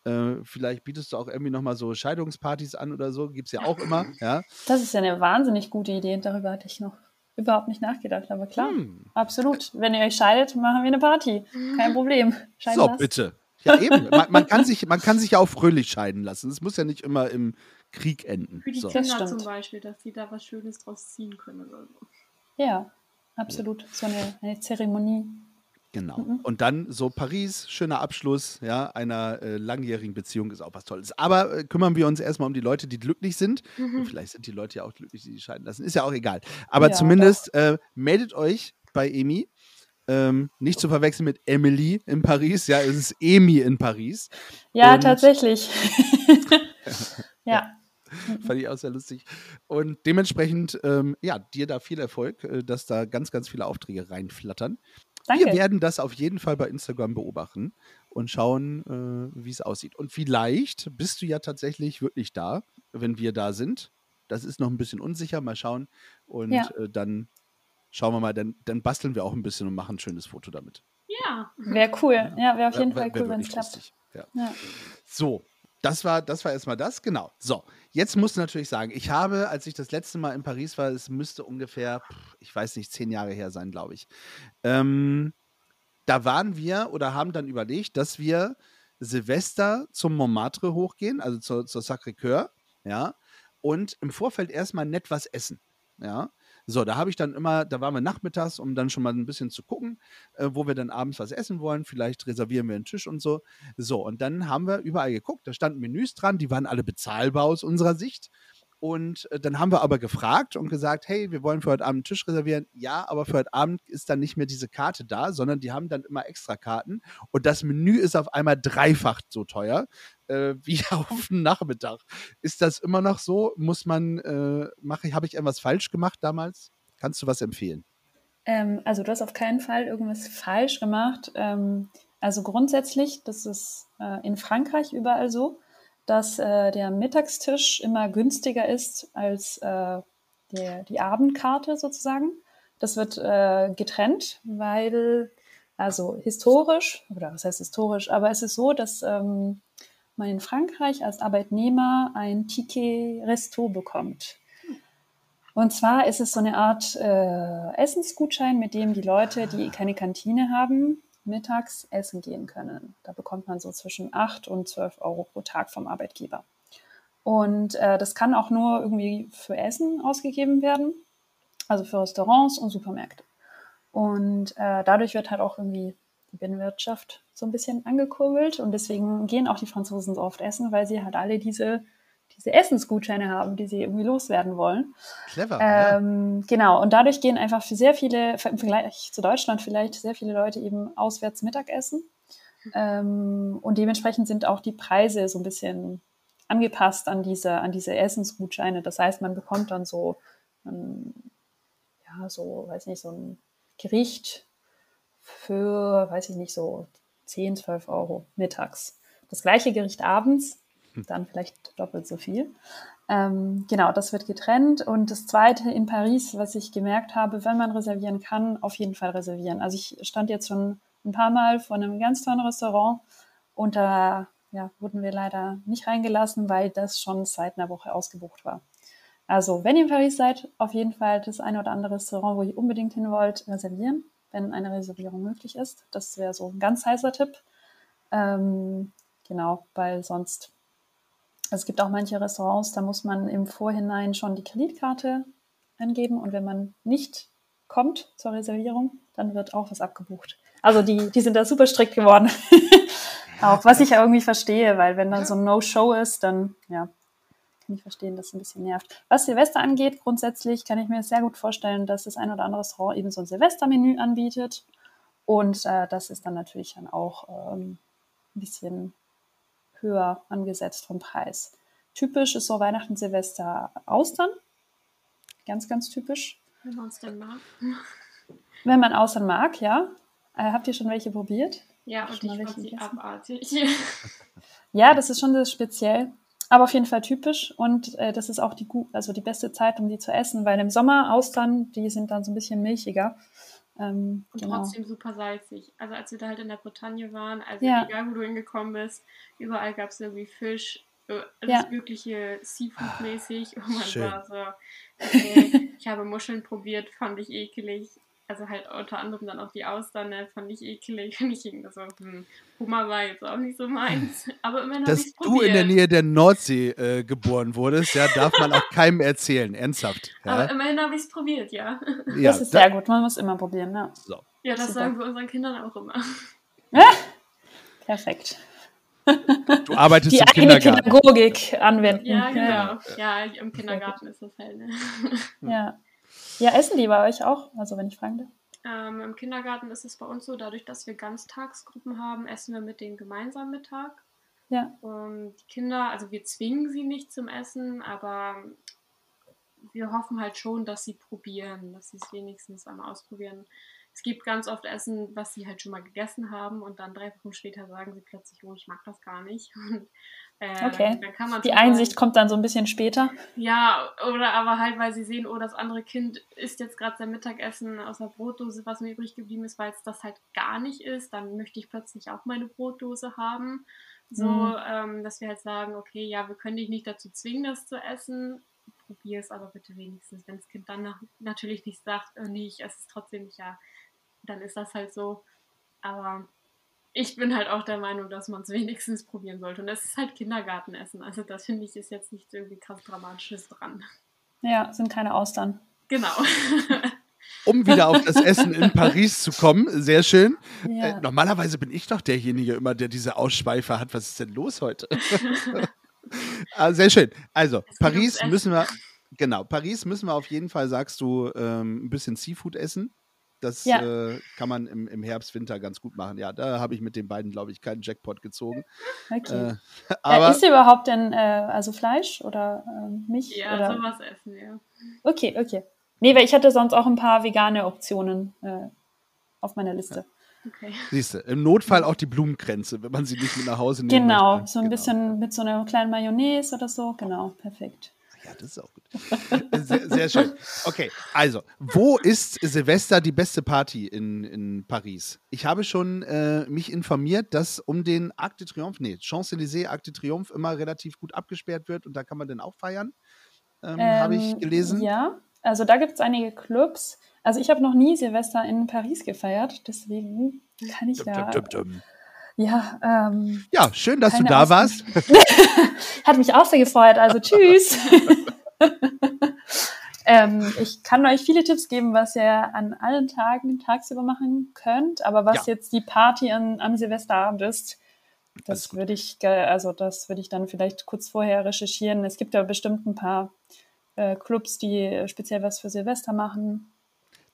Äh, vielleicht bietest du auch irgendwie nochmal so Scheidungspartys an oder so, gibt es ja auch immer, ja. Das ist ja eine wahnsinnig gute Idee. Darüber hatte ich noch überhaupt nicht nachgedacht. Aber klar, Hm. absolut. Wenn ihr euch scheidet, machen wir eine Party. Kein Problem. Scheiden So, lassen. bitte. Ja, eben. Man, man, kann sich, man kann sich ja auch fröhlich scheiden lassen. Es muss ja nicht immer im Krieg enden. Für die So. Kinder stimmt. zum Beispiel, dass sie da was Schönes draus ziehen können oder so. Ja, absolut. So eine, eine Zeremonie. Genau. Mhm. Und dann so Paris, schöner Abschluss ja, einer äh, langjährigen Beziehung ist auch was Tolles. Aber äh, kümmern wir uns erstmal um die Leute, die glücklich sind. Und vielleicht sind die Leute ja auch glücklich, die sich scheiden lassen. Ist ja auch egal. Aber Ja, zumindest äh, meldet euch bei Emi. Ähm, nicht zu verwechseln mit Emily in Paris. Ja, es ist Emi in Paris. Ja, Und- tatsächlich. ja. Fand ich auch sehr lustig. Und dementsprechend, ähm, ja, dir da viel Erfolg, äh, dass da ganz, ganz viele Aufträge reinflattern. Wir Danke. werden das auf jeden Fall bei Instagram beobachten und schauen, äh, wie es aussieht. Und vielleicht bist du ja tatsächlich wirklich da, wenn wir da sind. Das ist noch ein bisschen unsicher. Mal schauen. Und Ja. äh, dann schauen wir mal, dann, dann basteln wir auch ein bisschen und machen ein schönes Foto damit. Ja, Wäre cool. Ja, wäre auf jeden Wär- Fall wär cool, wenn es klappt. Ja. Ja. So, das war, das war erstmal das, genau. So, jetzt musst du natürlich sagen, ich habe, als ich das letzte Mal in Paris war, es müsste ungefähr, ich weiß nicht, zehn Jahre her sein, glaube ich. Ähm, da waren wir oder haben dann überlegt, dass wir Silvester zum Montmartre hochgehen, also zur, zur Sacré-Cœur, ja, und im Vorfeld erstmal nett was essen, ja. So, da habe ich dann immer, da waren wir nachmittags, um dann schon mal ein bisschen zu gucken, äh, wo wir dann abends was essen wollen. Vielleicht reservieren wir einen Tisch und so. So, und dann haben wir überall geguckt, da standen Menüs dran, die waren alle bezahlbar aus unserer Sicht. Und äh, dann haben wir aber gefragt und gesagt, hey, wir wollen für heute Abend einen Tisch reservieren. Ja, aber für heute Abend ist dann nicht mehr diese Karte da, sondern die haben dann immer extra Karten. Und das Menü ist auf einmal dreifach so teuer äh, wie auf den Nachmittag. Ist das immer noch so? Muss man, äh, mache habe ich etwas falsch gemacht damals? Kannst du was empfehlen? Ähm, also du hast auf keinen Fall irgendwas falsch gemacht. Ähm, also grundsätzlich, das ist äh, in Frankreich überall so dass äh, der Mittagstisch immer günstiger ist als äh, der, die Abendkarte sozusagen. Das wird äh, getrennt, weil, also historisch, oder was heißt historisch, aber es ist so, dass ähm, man in Frankreich als Arbeitnehmer ein Ticket Resto bekommt. Und zwar ist es so eine Art äh, Essensgutschein, mit dem die Leute, die keine Kantine haben, mittags essen gehen können. Da bekommt man so zwischen 8 und 12 Euro pro Tag vom Arbeitgeber. Und äh, das kann auch nur irgendwie für Essen ausgegeben werden, also für Restaurants und Supermärkte. Und äh, dadurch wird halt auch irgendwie die Binnenwirtschaft so ein bisschen angekurbelt und deswegen gehen auch die Franzosen so oft essen, weil sie halt alle diese diese Essensgutscheine haben, die sie irgendwie loswerden wollen. Clever. Ähm, ja. Genau, und dadurch gehen einfach für sehr viele, im Vergleich zu Deutschland vielleicht, sehr viele Leute eben auswärts Mittagessen. Ähm, und dementsprechend sind auch die Preise so ein bisschen angepasst an diese, an diese Essensgutscheine. Das heißt, man bekommt dann so, ähm, ja, so, weiß nicht, so ein Gericht für, weiß ich nicht, so 10, 12 Euro mittags. Das gleiche Gericht abends dann vielleicht doppelt so viel. Ähm, genau, das wird getrennt. Und das Zweite in Paris, was ich gemerkt habe, wenn man reservieren kann, auf jeden Fall reservieren. Also ich stand jetzt schon ein paar Mal vor einem ganz tollen Restaurant und da ja, wurden wir leider nicht reingelassen, weil das schon seit einer Woche ausgebucht war. Also, wenn ihr in Paris seid, auf jeden Fall das eine oder andere Restaurant, wo ihr unbedingt hin wollt, reservieren, wenn eine Reservierung möglich ist. Das wäre so ein ganz heißer Tipp. Ähm, genau, weil sonst es gibt auch manche Restaurants, da muss man im Vorhinein schon die Kreditkarte angeben und wenn man nicht kommt zur Reservierung, dann wird auch was abgebucht. Also die, die sind da super strikt geworden. auch was ich ja irgendwie verstehe, weil wenn dann so ein No-Show ist, dann ja, kann ich verstehen, dass es ein bisschen nervt. Was Silvester angeht, grundsätzlich kann ich mir sehr gut vorstellen, dass das ein oder andere Restaurant eben so ein Silvestermenü anbietet. Und äh, das ist dann natürlich dann auch ähm, ein bisschen höher angesetzt vom Preis. Typisch ist so Weihnachten, Silvester, Austern. Ganz, ganz typisch. Wenn man es denn mag. Wenn man Austern mag, ja. Äh, habt ihr schon welche probiert? Ja, und ich fand sie abartig. ja, das ist schon sehr speziell, aber auf jeden Fall typisch und äh, das ist auch die, also die beste Zeit, um die zu essen, weil im Sommer Austern, die sind dann so ein bisschen milchiger ähm, und genau. trotzdem super salzig. Also als wir da halt in der Bretagne waren, also ja. egal wo du hingekommen bist, überall gab es irgendwie Fisch, äh, alles ja. mögliche Seafood-mäßig. Und man Schön. war so, okay, ich habe Muscheln probiert, fand ich ekelig also halt unter anderem dann auch die Austern, ne, fand ich eklig. Und ich irgendwie so, hm, Hummer war jetzt auch nicht so meins. Aber immerhin habe ich du in der Nähe der Nordsee äh, geboren wurdest, ja, darf man auch keinem erzählen, ernsthaft. Ja? Aber immerhin habe ich es probiert, ja. ja. Das ist sehr gut, man muss immer probieren, ne? So. Ja, das Super. sagen wir unseren Kindern auch immer. Perfekt. Du arbeitest die im eigene Pädagogik anwenden. Ja, genau. Ja, im Kindergarten ist das halt. Ne? Ja. Ja, essen die bei euch auch? Also, wenn ich fragen darf. Ähm, Im Kindergarten ist es bei uns so, dadurch, dass wir Ganztagsgruppen haben, essen wir mit denen gemeinsam Mittag. Ja. Und die Kinder, also wir zwingen sie nicht zum Essen, aber wir hoffen halt schon, dass sie probieren, dass sie es wenigstens einmal ausprobieren. Es gibt ganz oft Essen, was sie halt schon mal gegessen haben und dann drei Wochen später sagen sie plötzlich, oh, ich mag das gar nicht. Und äh, okay. Die Einsicht kommt dann so ein bisschen später. Ja, oder aber halt, weil sie sehen, oh, das andere Kind isst jetzt gerade sein Mittagessen aus der Brotdose, was mir übrig geblieben ist, weil es das halt gar nicht ist. Dann möchte ich plötzlich auch meine Brotdose haben. So, mhm. ähm, dass wir halt sagen, okay, ja, wir können dich nicht dazu zwingen, das zu essen. Probier es aber bitte wenigstens. Wenn das Kind dann nach, natürlich nicht sagt, oh nee, ich esse es trotzdem nicht, ja, dann ist das halt so. Aber ich bin halt auch der Meinung, dass man es wenigstens probieren sollte. Und es ist halt Kindergartenessen. Also das finde ich ist jetzt nicht irgendwie krass Dramatisches dran. Ja, sind keine Austern. Genau. um wieder auf das Essen in Paris zu kommen. Sehr schön. Ja. Äh, normalerweise bin ich doch derjenige immer, der diese Ausschweife hat. Was ist denn los heute? ah, sehr schön. Also, Paris müssen wir, genau, Paris müssen wir auf jeden Fall, sagst du, ähm, ein bisschen Seafood essen. Das Ja. äh, kann man im, im Herbst, Winter ganz gut machen. Ja, da habe ich mit den beiden, glaube ich, keinen Jackpot gezogen. Okay. Äh, ja, aber ist überhaupt denn äh, also Fleisch oder ähm, Milch? Ja, oder? sowas essen, ja. Okay, okay. Nee, weil ich hatte sonst auch ein paar vegane Optionen äh, auf meiner Liste. Okay. siehst du, im Notfall auch die Blumenkränze, wenn man sie nicht mit nach Hause nehmen Genau, möchte. so ein bisschen mit so einer kleinen Mayonnaise oder so. Genau, perfekt. Ja, das ist auch gut. Sehr, sehr schön. Okay, also, wo ist Silvester die beste Party in, in Paris? Ich habe schon äh, mich informiert, dass um den Arc de Triomphe, nee, Champs-Élysées Arc de Triomphe immer relativ gut abgesperrt wird und da kann man dann auch feiern. Ähm, habe ich Ähm, gelesen. Ja, also da gibt es einige Clubs. Also ich habe noch nie Silvester in Paris gefeiert, deswegen kann ich Dum, da. dum, dum, dum. Ja, ähm, Ja, schön, dass du da Auskunft. warst. hat mich auch sehr gefreut. Also tschüss. ähm, ich kann euch viele Tipps geben, was ihr an allen Tagen tagsüber machen könnt. Aber was Ja. jetzt die Party an, am Silvesterabend ist, das würde ich, also das würde ich dann vielleicht kurz vorher recherchieren. Es gibt ja bestimmt ein paar äh, Clubs, die speziell was für Silvester machen.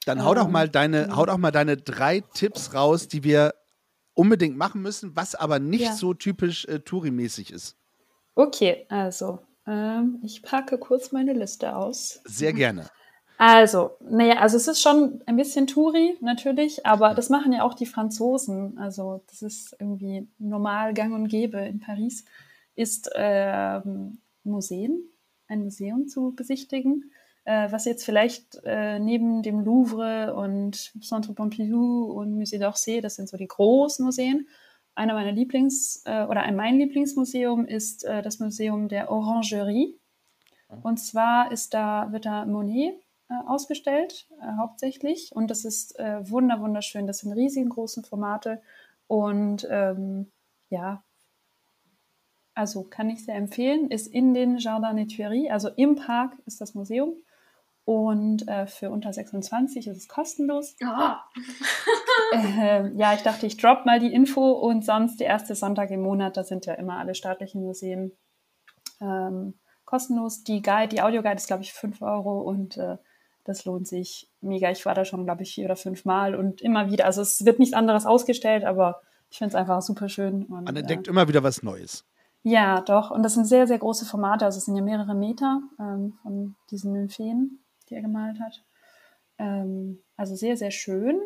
Dann hau doch Ähm, mal deine, hau doch mal deine drei Tipps raus, die wir unbedingt machen müssen, was aber nicht Ja. so typisch äh, Touri-mäßig ist. Okay, also ähm, ich packe kurz meine Liste aus. Sehr gerne. Also, naja, also es ist schon ein bisschen Touri natürlich, aber das machen ja auch die Franzosen. Also das ist irgendwie normal gang und gäbe in Paris, ist ähm, Museen, ein Museum zu besichtigen, äh, was jetzt vielleicht äh, neben dem Louvre und Centre Pompidou und Musée d'Orsay, das sind so die großen Museen. Einer meiner Lieblings- äh, oder ein mein Lieblingsmuseum ist äh, das Museum der Orangerie. Und zwar ist da, wird da Monet äh, ausgestellt, äh, hauptsächlich. Und das ist wunder, wunderschön. Das sind riesengroße Formate. Und ähm, ja, also kann ich sehr empfehlen. Ist in den Jardin des Tuileries, also im Park ist das Museum. Und äh, für unter 26 ist es kostenlos. Oh, Äh, ja, ich dachte, ich drop mal die Info und sonst der erste Sonntag im Monat, da sind ja immer alle staatlichen Museen ähm, kostenlos. Die Guide, die Audioguide ist, glaube ich, 5 Euro und äh, das lohnt sich mega. Ich war da schon, glaube ich, vier oder fünf Mal und immer wieder. Also es wird nichts anderes ausgestellt, aber ich finde es einfach super schön. Und, Man äh, entdeckt immer wieder was Neues. ja, doch. Und das sind sehr, sehr große Formate. Also es sind ja mehrere Meter ähm, von diesen Nympheen, die er gemalt hat. Ähm, also sehr, sehr schön.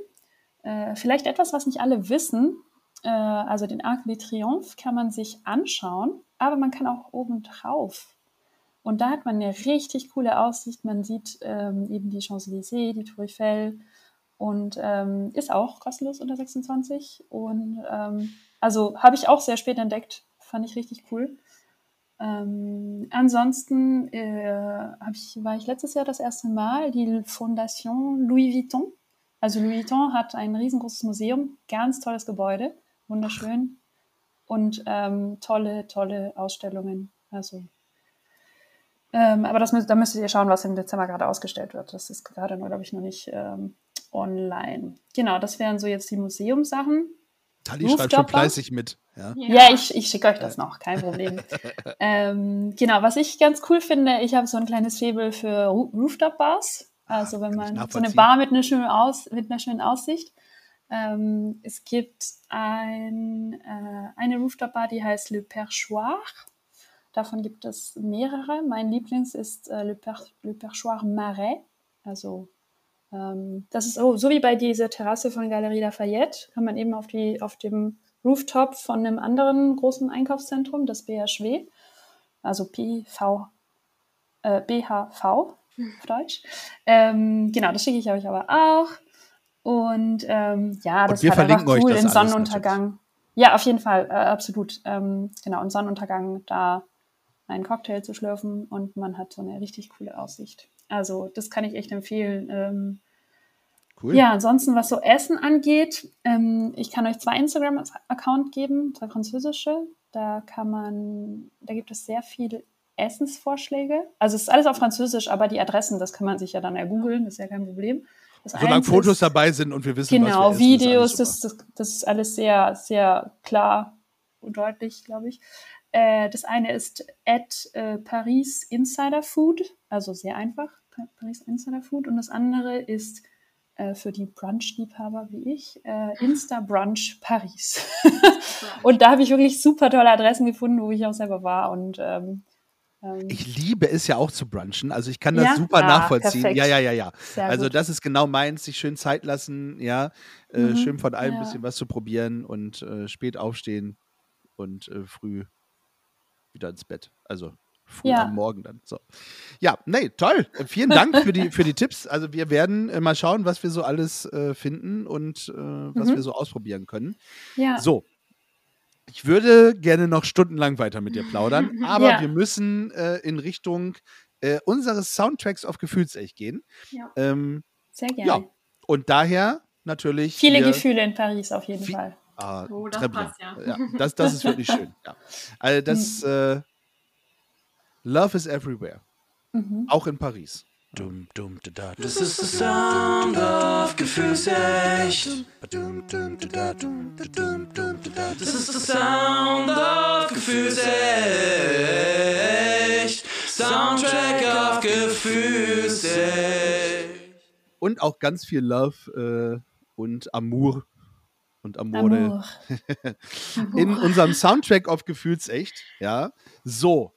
Äh, vielleicht etwas, was nicht alle wissen. Äh, also den Arc de Triomphe kann man sich anschauen, aber man kann auch oben drauf. Und da hat man eine richtig coole Aussicht. Man sieht ähm, eben die Champs-Élysées, die Tour Eiffel und ähm, ist auch kostenlos unter 26. Und ähm, also habe ich auch sehr spät entdeckt. Fand ich richtig cool. Ähm, ansonsten äh, ich, war ich letztes Jahr das erste Mal die Fondation Louis Vuitton. Also Louis Vuitton hat ein riesengroßes Museum, ganz tolles Gebäude, wunderschön und ähm, tolle, tolle Ausstellungen. Also, ähm, aber das, da müsstet ihr schauen, was im Dezember gerade ausgestellt wird. Das ist gerade, glaube ich, noch nicht ähm, online. Genau, das wären so jetzt die Museumssachen. Tali schreibt schon fleißig mit. Ja. Ja, ich, ich schicke euch das noch, kein Problem. ähm, genau, was ich ganz cool finde, ich habe so ein kleines Faible für Rooftop-Bars. Also wenn kann ich man so eine. Bar mit einer schönen, Aus, mit einer schönen Aussicht. Ähm, es gibt ein, äh, eine Rooftop-Bar, die heißt Le Perchoir. Davon gibt es mehrere. Mein Lieblings ist äh, Le, per Le Perchoir Marais. Also das ist so, so wie bei dieser Terrasse von Galerie Lafayette, kann man eben auf, die, auf dem Rooftop von einem anderen großen Einkaufszentrum, das BHW, also PV, äh, BHV auf Deutsch. Ähm, genau, das schicke ich euch aber auch. Und ähm, ja, das ist einfach cool im Sonnenuntergang. Ja, auf jeden Fall, äh, absolut. Ähm, genau, im Sonnenuntergang da einen Cocktail zu schlürfen und man hat so eine richtig coole Aussicht. Also das kann ich echt empfehlen. Ähm, Cool. ja, ansonsten, was so Essen angeht, ähm, ich kann euch zwei Instagram-Account geben, zwei französische. Da kann man, da gibt es sehr viel Essensvorschläge. Also es ist alles auf Französisch, aber die Adressen, das kann man sich ja dann ergoogeln, das ist ja kein Problem. Das Solange Fotos ist- dabei sind und wir wissen, Genau, was wir essen, ist Videos, alles das, das, ist alles sehr, sehr klar und deutlich, glaube ich. Äh, das eine ist at äh, Paris Insider Food, also sehr einfach, Paris Insider Food. Und das andere ist äh, für die Brunch-Liebhaber wie ich, äh, Insta Brunch Paris. und da habe ich wirklich super tolle Adressen gefunden, wo ich auch selber war. Und ähm, ähm, Ich liebe es ja auch zu brunchen. Also ich kann das Ja? super Ah, nachvollziehen. perfekt. Ja, ja, ja, ja. sehr Also gut. das ist genau meins, sich schön Zeit lassen, ja, äh, Mhm, schön von allem ein ja. bisschen was zu probieren und äh, spät aufstehen und äh, früh wieder ins Bett. Also früh Ja. am Morgen dann. So. Ja, nee, toll. Vielen Dank für die, für die Tipps. Also wir werden äh, mal schauen, was wir so alles äh, finden und äh, was Mhm. wir so ausprobieren können. ja. So. Ich würde gerne noch stundenlang weiter mit dir plaudern, aber Ja. wir müssen äh, in Richtung äh, unseres Soundtracks auf Gefühlsecht gehen. Ja. Ähm, sehr gerne. ja, und daher natürlich. Viele hier- Gefühle in Paris auf jeden Fall. Ah, Oh, das passt ja. ja das, das ist wirklich schön. Ja. Also das äh, Love is everywhere. Mhm. Auch in Paris. Dum, dum, da, da, Das ist der Sound of Gefühlsecht. Das ist der Sound of Gefühlsecht. Soundtrack of Gefühlsecht. Und auch ganz viel Love äh, und Amour und Amore Amour. in unserem Soundtrack auf Gefühlsecht. Ja, so.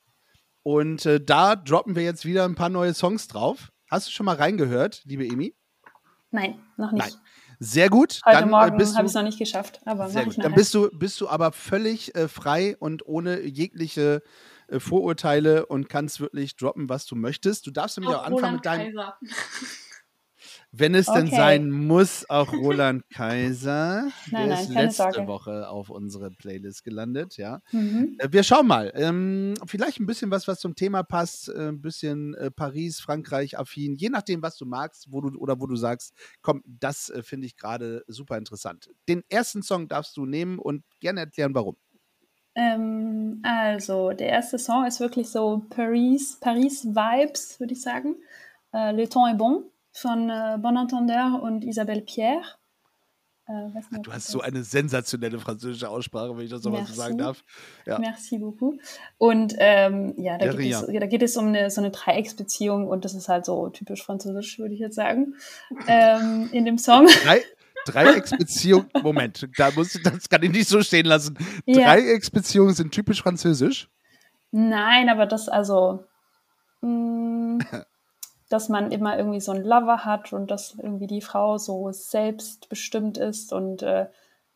Und äh, da droppen wir jetzt wieder ein paar neue Songs drauf. Hast du schon mal reingehört, liebe Emi? Nein, noch nicht. Nein. Sehr gut. Heute Dann, äh, Morgen habe ich es noch nicht geschafft, aber sehr gut. Dann bist du, bist du aber völlig äh, frei und ohne jegliche äh, Vorurteile und kannst wirklich droppen, was du möchtest. Du darfst nämlich auch, Auch anfangen Roland mit deinem, Kaiser. wenn es denn Okay. sein muss, auch Roland Kaiser. Nein, Der nein, ist letzte Sorge. Woche auf unsere Playlist gelandet, ja. Mhm. Äh, Wir schauen mal. Ähm, vielleicht ein bisschen was, was zum Thema passt. Äh, ein bisschen äh, Paris, Frankreich affin. Je nachdem, was du magst, wo du oder wo du sagst, komm, das äh, finde ich gerade super interessant. Den ersten Song darfst du nehmen und gerne erklären, warum. Ähm, also, der erste Song ist wirklich so Paris, Paris-Vibes, würde ich sagen. Äh, Le temps est bon von äh, Bon Entendeur und Isabelle Pierre. Äh, nicht, ob Du hast so eine sensationelle französische Aussprache, wenn ich das nochmal so sagen darf. Ja. Merci beaucoup. Und ähm, ja, da geht, es, da geht es um eine, so eine Dreiecksbeziehung und das ist halt so typisch französisch, würde ich jetzt sagen. Ähm, in dem Song. Drei, Dreiecksbeziehung, Moment, da muss, das kann ich nicht so stehen lassen. Ja. Dreiecksbeziehungen sind typisch französisch. Nein, aber das also, mh, dass man immer irgendwie so einen Lover hat und dass irgendwie die Frau so selbstbestimmt ist und äh,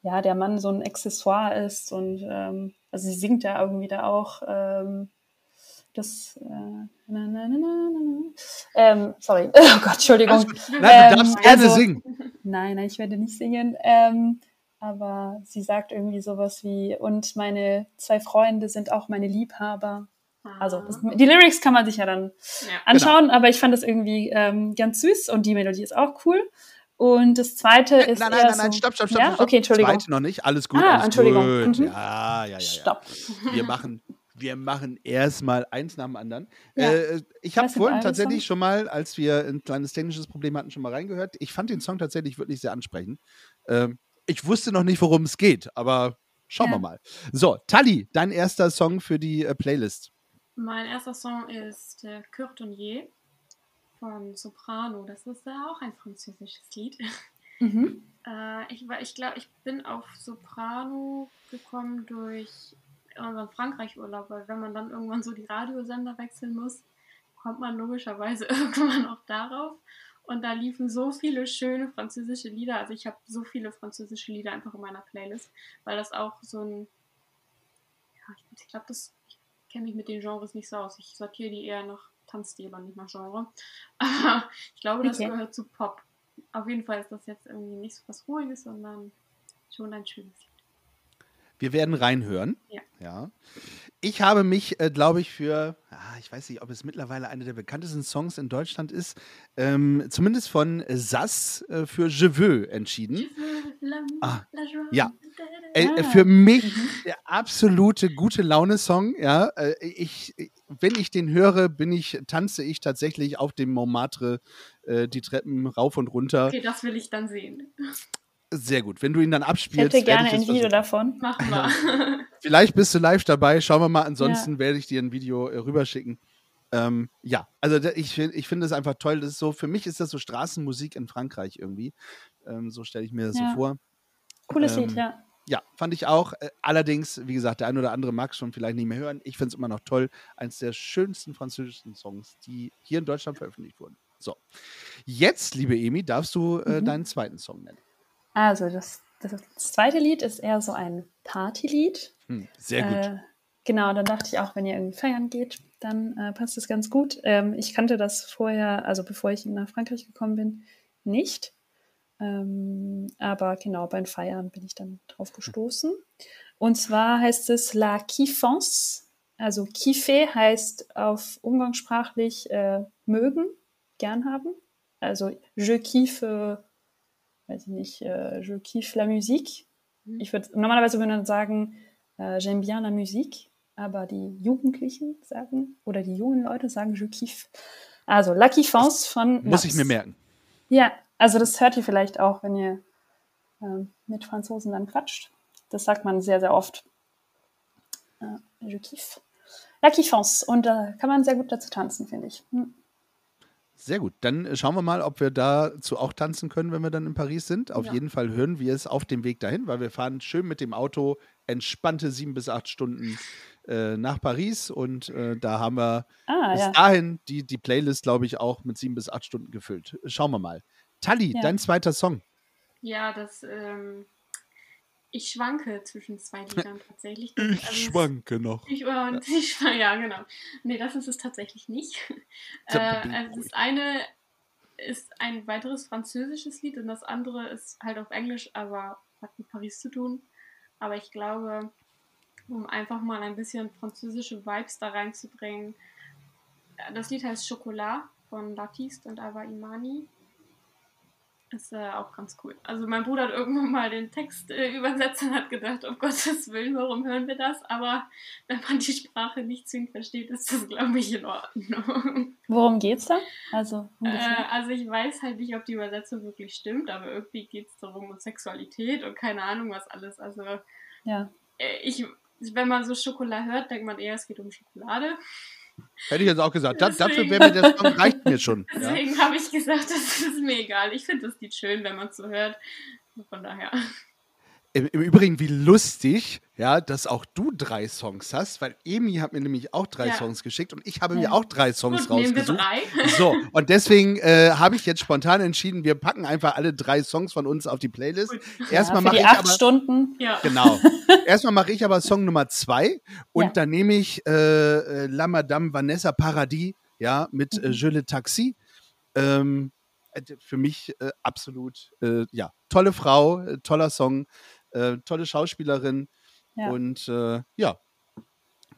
ja, der Mann so ein Accessoire ist und ähm, also sie singt ja irgendwie da auch ähm, das äh, na, na, na. Ähm, sorry, oh Gott, Entschuldigung. Nein, du Ähm, darfst gerne also- singen. Nein, nein, ich werde nicht singen. Ähm, aber sie sagt irgendwie sowas wie, und meine zwei Freunde sind auch meine Liebhaber. Also das, die Lyrics kann man sich ja dann ja. anschauen, aber ich fand das irgendwie ähm, ganz süß und die Melodie ist auch cool. Und das zweite ist Nein, nein, nein, nein, so, stopp, stopp, stopp. Ja? stopp. Okay, Entschuldigung. Zweite noch nicht, alles gut, Ah, alles Entschuldigung. gut. Mhm. Ja, ja, ja, ja. Stopp. Wir machen, wir machen erstmal eins nach dem anderen. Ja. Äh, ich habe vorhin tatsächlich schon mal, als wir ein kleines technisches Problem hatten, schon mal reingehört. Ich fand den Song tatsächlich wirklich sehr ansprechend. Ähm, ich wusste noch nicht, worum es geht, aber schauen Ja. wir mal. So, Tali, dein erster Song für die äh, Playlist. Mein erster Song ist äh, Courtonnier von Soprano. Das ist ja auch ein französisches Lied. Mhm. Äh, ich ich glaube, ich bin auf Soprano gekommen durch unseren Frankreich-Urlaub, weil wenn man dann irgendwann so die Radiosender wechseln muss, kommt man logischerweise irgendwann auch darauf. Und da liefen so viele schöne französische Lieder. Also ich habe so viele französische Lieder einfach in meiner Playlist, weil das auch so ein, ja, ich, glaube, das, kenne mich mit den Genres nicht so aus. Ich sortiere die eher nach Tanzstil und nicht nach Genre. Aber ich glaube, das Okay. gehört zu Pop. Auf jeden Fall ist das jetzt irgendwie nicht so was Ruhiges, sondern schon ein schönes. Wir werden reinhören. Ja. ja. Ich habe mich, äh, glaube ich, für, ah, ich weiß nicht, ob es mittlerweile einer der bekanntesten Songs in Deutschland ist, ähm, zumindest von Sass äh, für Je veux entschieden. Ah, ja. Äh. Für mich der absolute gute Laune-Song. Ja, Äh, ich, wenn ich den höre, bin ich, tanze ich tatsächlich auf dem Montmartre äh, die Treppen rauf und runter. Okay, das will ich dann sehen. Sehr gut. Wenn du ihn dann Ich abspielst, hätte werde gerne ich ein Video versuchen. davon. Machen wir. Vielleicht bist du live dabei. Schauen wir mal. Ansonsten werde ich dir ein Video äh, rüberschicken. Ähm, ja, also ich, ich finde es einfach toll. Das ist so, für mich ist das so Straßenmusik in Frankreich irgendwie. Ähm, so stelle ich mir das Ja. so vor. Cooles Ähm, Lied, ja. Ja, fand ich auch. Äh, allerdings, wie gesagt, der ein oder andere mag es schon vielleicht nicht mehr hören. Ich finde es immer noch toll. Eines der schönsten französischen Songs, die hier in Deutschland veröffentlicht wurden. So. Jetzt, liebe Emi, darfst du äh, Mhm. deinen zweiten Song nennen. Also, das, das, das zweite Lied ist eher so ein Partylied. Hm, sehr gut. Äh, genau, dann dachte ich auch, wenn ihr irgendwie feiern geht, dann äh, passt es ganz gut. Ähm, ich kannte das vorher, also bevor ich nach Frankreich gekommen bin, nicht. Ähm, aber genau, beim Feiern bin ich dann drauf gestoßen. Und zwar heißt es La Kiffance. Also Kiffe heißt auf umgangssprachlich äh, mögen, gern haben. Also je kiffe, weiß ich nicht, äh, je kiffe la musique. Mhm. Ich würde normalerweise würde man sagen, äh, j'aime bien la musique, aber die Jugendlichen sagen oder die jungen Leute sagen je kiffe. Also La Kiffance von Muss ich mir merken. Ja, also das hört ihr vielleicht auch, wenn ihr ähm, mit Franzosen dann quatscht. Das sagt man sehr, sehr oft. Äh, je kiffe. La Kiffance. Und da kann man sehr gut dazu tanzen, finde ich. Hm. Sehr gut. Dann äh, schauen wir mal, ob wir dazu auch tanzen können, wenn wir dann in Paris sind. Auf Ja. jeden Fall hören wir es auf dem Weg dahin, weil wir fahren schön mit dem Auto entspannte sieben bis acht Stunden äh, nach Paris und äh, da haben wir Ah, bis ja. dahin die, die Playlist, glaube ich, auch mit sieben bis acht Stunden gefüllt. Schauen wir mal. Tali, Ja. dein zweiter Song. Ja, das, ähm, ich schwanke zwischen zwei Liedern tatsächlich. Ich Also schwanke noch. Ich, äh, ich, ja, genau. Nee, das ist es tatsächlich nicht. Äh, also das eine ist ein weiteres französisches Lied und das andere ist halt auf Englisch, aber hat mit Paris zu tun. Aber ich glaube, um einfach mal ein bisschen französische Vibes da reinzubringen, äh, das Lied heißt Chocolat von Baptiste und Ava Imani. Ist äh, auch ganz cool. Also mein Bruder hat irgendwann mal den Text äh, übersetzt und hat gedacht, um Gottes Willen, warum hören wir das? Aber wenn man die Sprache nicht zwingend versteht, ist das, glaube ich, in Ordnung. Worum geht's da? Also, Äh, also ich weiß halt nicht, ob die Übersetzung wirklich stimmt, aber irgendwie geht es darum um Sexualität und keine Ahnung was alles. Also ja. äh, ich, wenn man so Schokolade hört, denkt man eher, es geht um Schokolade. Hätte ich jetzt auch gesagt. Da, dafür wäre mir der Song reicht mir schon. Ja. Deswegen habe ich gesagt, das ist mir egal. Ich finde das Lied schön, wenn man es so hört. Von daher. Im, Im Übrigen, wie lustig, ja, dass auch du drei Songs hast, weil Emi hat mir nämlich auch drei Ja. Songs geschickt und ich habe Ja. mir auch drei Songs Gut, nehmen wir rausgesucht. drei. So, und deswegen äh, habe ich jetzt spontan entschieden, wir packen einfach alle drei Songs von uns auf die Playlist. Gut. Erstmal ja, für mache die ich acht aber. Stunden. Ja. Genau. Erstmal mache ich aber Song Nummer zwei und Ja. dann nehme ich äh, äh, La Madame Vanessa Paradis, ja, mit äh, Mhm. Je le Taxi. Ähm, äh, für mich äh, absolut, äh, ja, tolle Frau, äh, toller Song, äh, tolle Schauspielerin Ja. und äh, ja,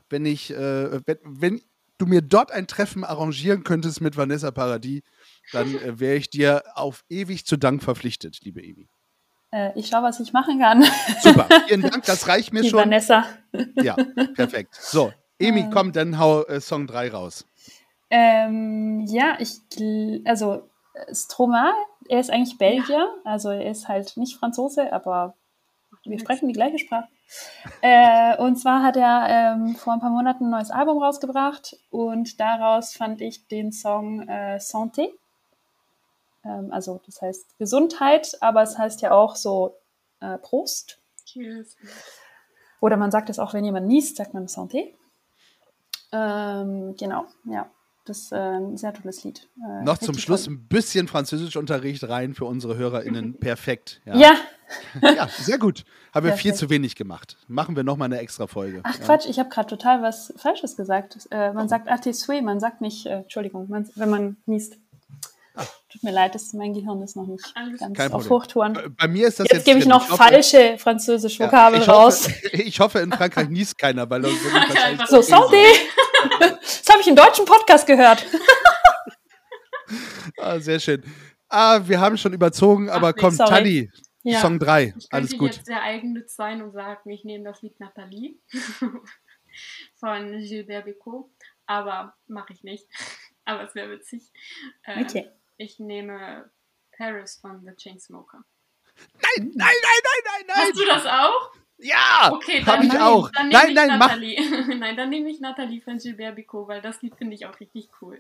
wenn ich, äh, wenn, wenn du mir dort ein Treffen arrangieren könntest mit Vanessa Paradis, dann äh, wäre ich dir auf ewig zu Dank verpflichtet, liebe Emi. Äh, ich schaue, was ich machen kann. Super, vielen Dank, das reicht mir Die schon. Vanessa. Ja, perfekt. So, Emi, Ähm. komm, dann hau äh, Song 3 raus. Ähm, ja, ich, also Stromae, er ist eigentlich Belgier, also er ist halt nicht Franzose, aber wir sprechen die gleiche Sprache. Äh, und zwar hat er ähm, vor ein paar Monaten ein neues Album rausgebracht und daraus fand ich den Song äh, Santé. Ähm, also das heißt Gesundheit, aber es heißt ja auch so äh, Prost. Cheers. Oder man sagt es auch, wenn jemand niest, sagt man Santé. Ähm, genau, ja. Das ist äh, ein sehr tolles Lied. Äh, Noch zum Schluss toll. ein bisschen Französischunterricht rein für unsere HörerInnen. Perfekt. Ja, Ja, ja sehr gut. Haben wir viel zu wenig gemacht. Machen wir nochmal eine extra Folge. ach ja. Quatsch, ich habe gerade total was Falsches gesagt. Äh, man sagt Artisue, man sagt nicht, äh, Entschuldigung, man, wenn man niest. Tut mir leid, dass mein Gehirn ist noch nicht Alles ganz Kein auf Problem. Hochtouren. Bei- Bei mir ist das Jetzt, jetzt. gebe ich noch hoffe- falsche französische Ja, Vokabeln ich raus. Hoffe, ich hoffe, in Frankreich niest keiner, weil das wahrscheinlich So, santé! Ich im deutschen Podcast gehört. Ah, sehr schön. Ah, wir haben schon überzogen, aber nee, komm, sorry. Tali, Ja. Song 3, Ich alles gut. jetzt sehr eigennütz sein und sagen, ich nehme das Lied Nathalie von Gilbert Bécaud, aber mache ich nicht. Aber es wäre witzig. Äh, Okay. Ich nehme Paris von The Chainsmoker. Nein, nein, nein, nein, nein, Hast du das auch? Ja, Okay, hab dann, ich auch. dann nehme Nein, ich nein, mach. Nathalie. Nein, dann nehme ich Nathalie von Gilbert Bécaud, weil das Lied finde ich auch richtig cool.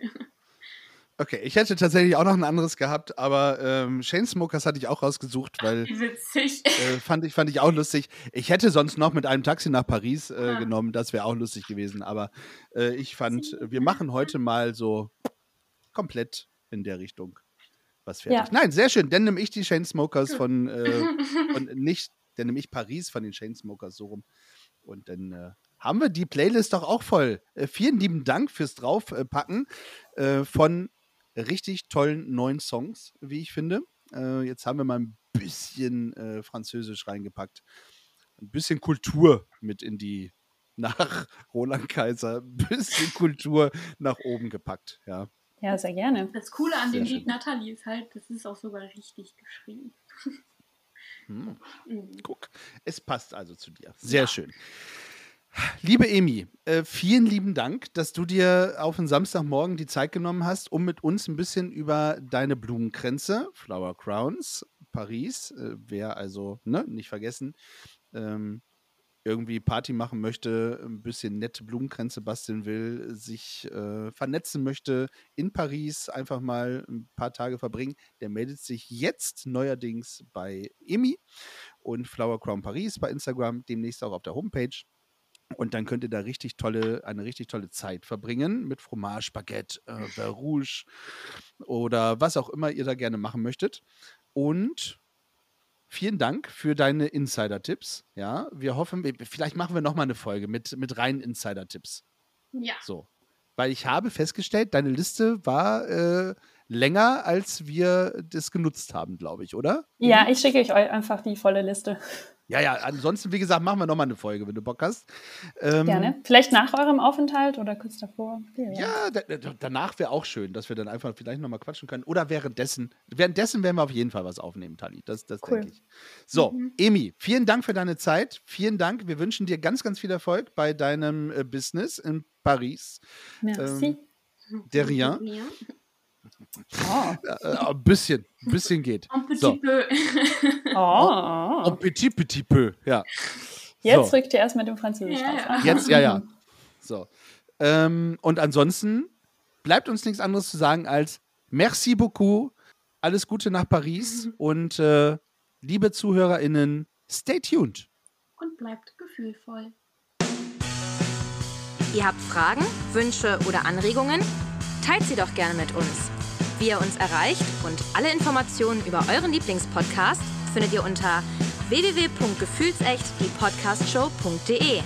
Okay, ich hätte tatsächlich auch noch ein anderes gehabt, aber ähm, Chainsmokers hatte ich auch rausgesucht, weil Wie witzig. äh, fand, ich, fand ich auch lustig. Ich hätte sonst noch mit einem Taxi nach Paris äh, Ah. genommen, das wäre auch lustig gewesen, aber äh, ich fand, wir machen heute mal so komplett in der Richtung was fertig. Ja. Nein, sehr schön, dann nehme ich die Chainsmokers von, äh, von nicht, dann nehme ich Paris von den Chainsmokers so rum und dann äh, haben wir die Playlist doch auch voll. Äh, vielen lieben Dank fürs Draufpacken äh, von richtig tollen neuen Songs, wie ich finde. Äh, jetzt haben wir mal ein bisschen äh, Französisch reingepackt. Ein bisschen Kultur mit in die, nach Roland Kaiser, ein bisschen Kultur nach oben gepackt. Ja. Ja, sehr gerne. Das Coole an dem Sehr Lied schön. Nathalie ist halt, das ist auch sogar richtig geschrieben. Hm. Mhm. Guck, es passt also zu dir. Sehr schön. Liebe Emi, äh, vielen lieben Dank, dass du dir auf den Samstagmorgen die Zeit genommen hast, um mit uns ein bisschen über deine Blumenkränze, Flower Crowns, Paris, äh, wer also, ne, nicht vergessen, ähm, irgendwie Party machen möchte, ein bisschen nette Blumenkränze basteln will, sich äh, vernetzen möchte in Paris, einfach mal ein paar Tage verbringen, der meldet sich jetzt neuerdings bei Emi und Flower Crown Paris bei Instagram, demnächst auch auf der Homepage. Und dann könnt ihr da richtig tolle, eine richtig tolle Zeit verbringen mit Fromage, Baguette, äh, Rouge oder was auch immer ihr da gerne machen möchtet. Und vielen Dank für deine Insider-Tipps. Ja, wir hoffen, vielleicht machen wir nochmal eine Folge mit, mit reinen Insider-Tipps. Ja. So. Weil ich habe festgestellt, deine Liste war äh, länger, als wir das genutzt haben, glaube ich, oder? Ja, ich schicke euch eu- einfach die volle Liste. Ja, ja, ansonsten, wie gesagt, machen wir nochmal eine Folge, wenn du Bock hast. Ähm, Gerne. Vielleicht nach eurem Aufenthalt oder kurz davor. Ja, da, danach wäre auch schön, dass wir dann einfach vielleicht nochmal quatschen können. Oder währenddessen. Währenddessen werden wir auf jeden Fall was aufnehmen, Tali. Das, das Cool. denke ich. So, Mhm. Emi, vielen Dank für deine Zeit. Vielen Dank. Wir wünschen dir ganz, ganz viel Erfolg bei deinem äh, Business in Paris. Merci. Der Rien. Ja. Oh. Äh, ein bisschen, ein bisschen geht. Un petit So. peu. Oh. Un petit, petit peu, ja. Jetzt so. rückt ihr erst mit dem Französisch Ja, ja. Ah. Jetzt, ja, ja. So. Ähm, und ansonsten bleibt uns nichts anderes zu sagen als merci beaucoup, alles Gute nach Paris und äh, liebe ZuhörerInnen, stay tuned. Und bleibt gefühlvoll. Ihr habt Fragen, Wünsche oder Anregungen? Teilt sie doch gerne mit uns. Wie ihr uns erreicht und alle Informationen über euren Lieblingspodcast findet ihr unter www.gefühlsecht die Podcastshow.de.